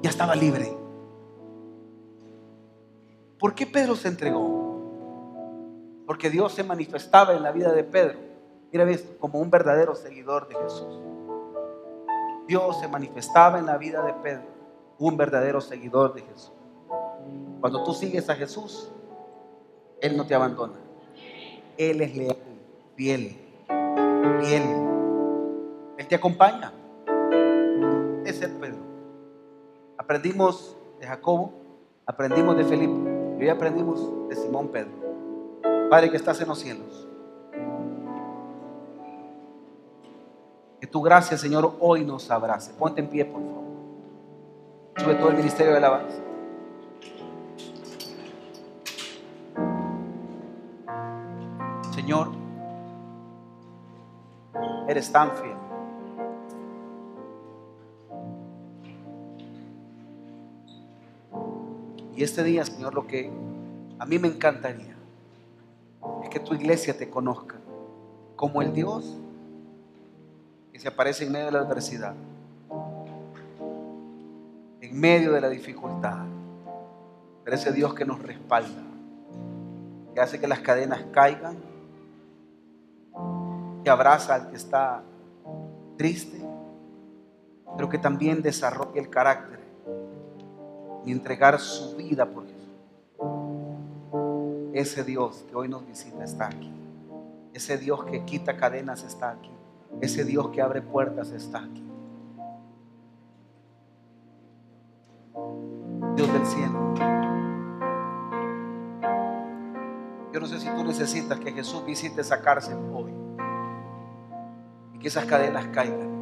Ya estaba libre. ¿Por qué Pedro se entregó? Porque Dios se manifestaba en la vida de Pedro. Mira, ves, como un verdadero seguidor de Jesús. Dios se manifestaba en la vida de Pedro, un verdadero seguidor de Jesús. Cuando tú sigues a Jesús, Él no te abandona. Él es leal, fiel, fiel. Él te acompaña. Es Pedro. Aprendimos de Jacobo, aprendimos de Felipe y hoy aprendimos de Simón Pedro. Padre que estás en los cielos. Que tu gracia, Señor, hoy nos abrace. Ponte en pie, por favor. Sube todo el ministerio de alabanza. Señor, eres tan fiel. Y este día, Señor, lo que a mí me encantaría es que tu iglesia te conozca como el Dios que se aparece en medio de la adversidad, en medio de la dificultad, pero ese Dios que nos respalda, que hace que las cadenas caigan, que abraza al que está triste, pero que también desarrolla el carácter y entregar su vida por Jesús. Ese Dios que hoy nos visita está aquí. Ese Dios que quita cadenas está aquí. Ese Dios que abre puertas está aquí. Dios del cielo. Yo no sé si tú necesitas que Jesús visite esa cárcel hoy que esas cadenas caigan.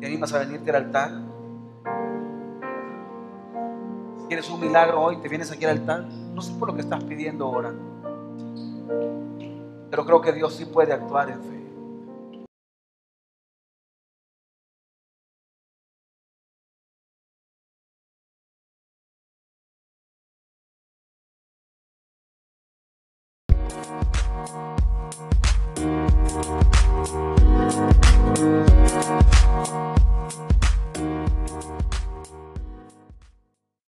¿Te animas a venirte al altar? Si quieres un milagro hoy, te vienes aquí al altar. No sé por lo que estás pidiendo ahora, pero creo que Dios sí puede actuar en fe.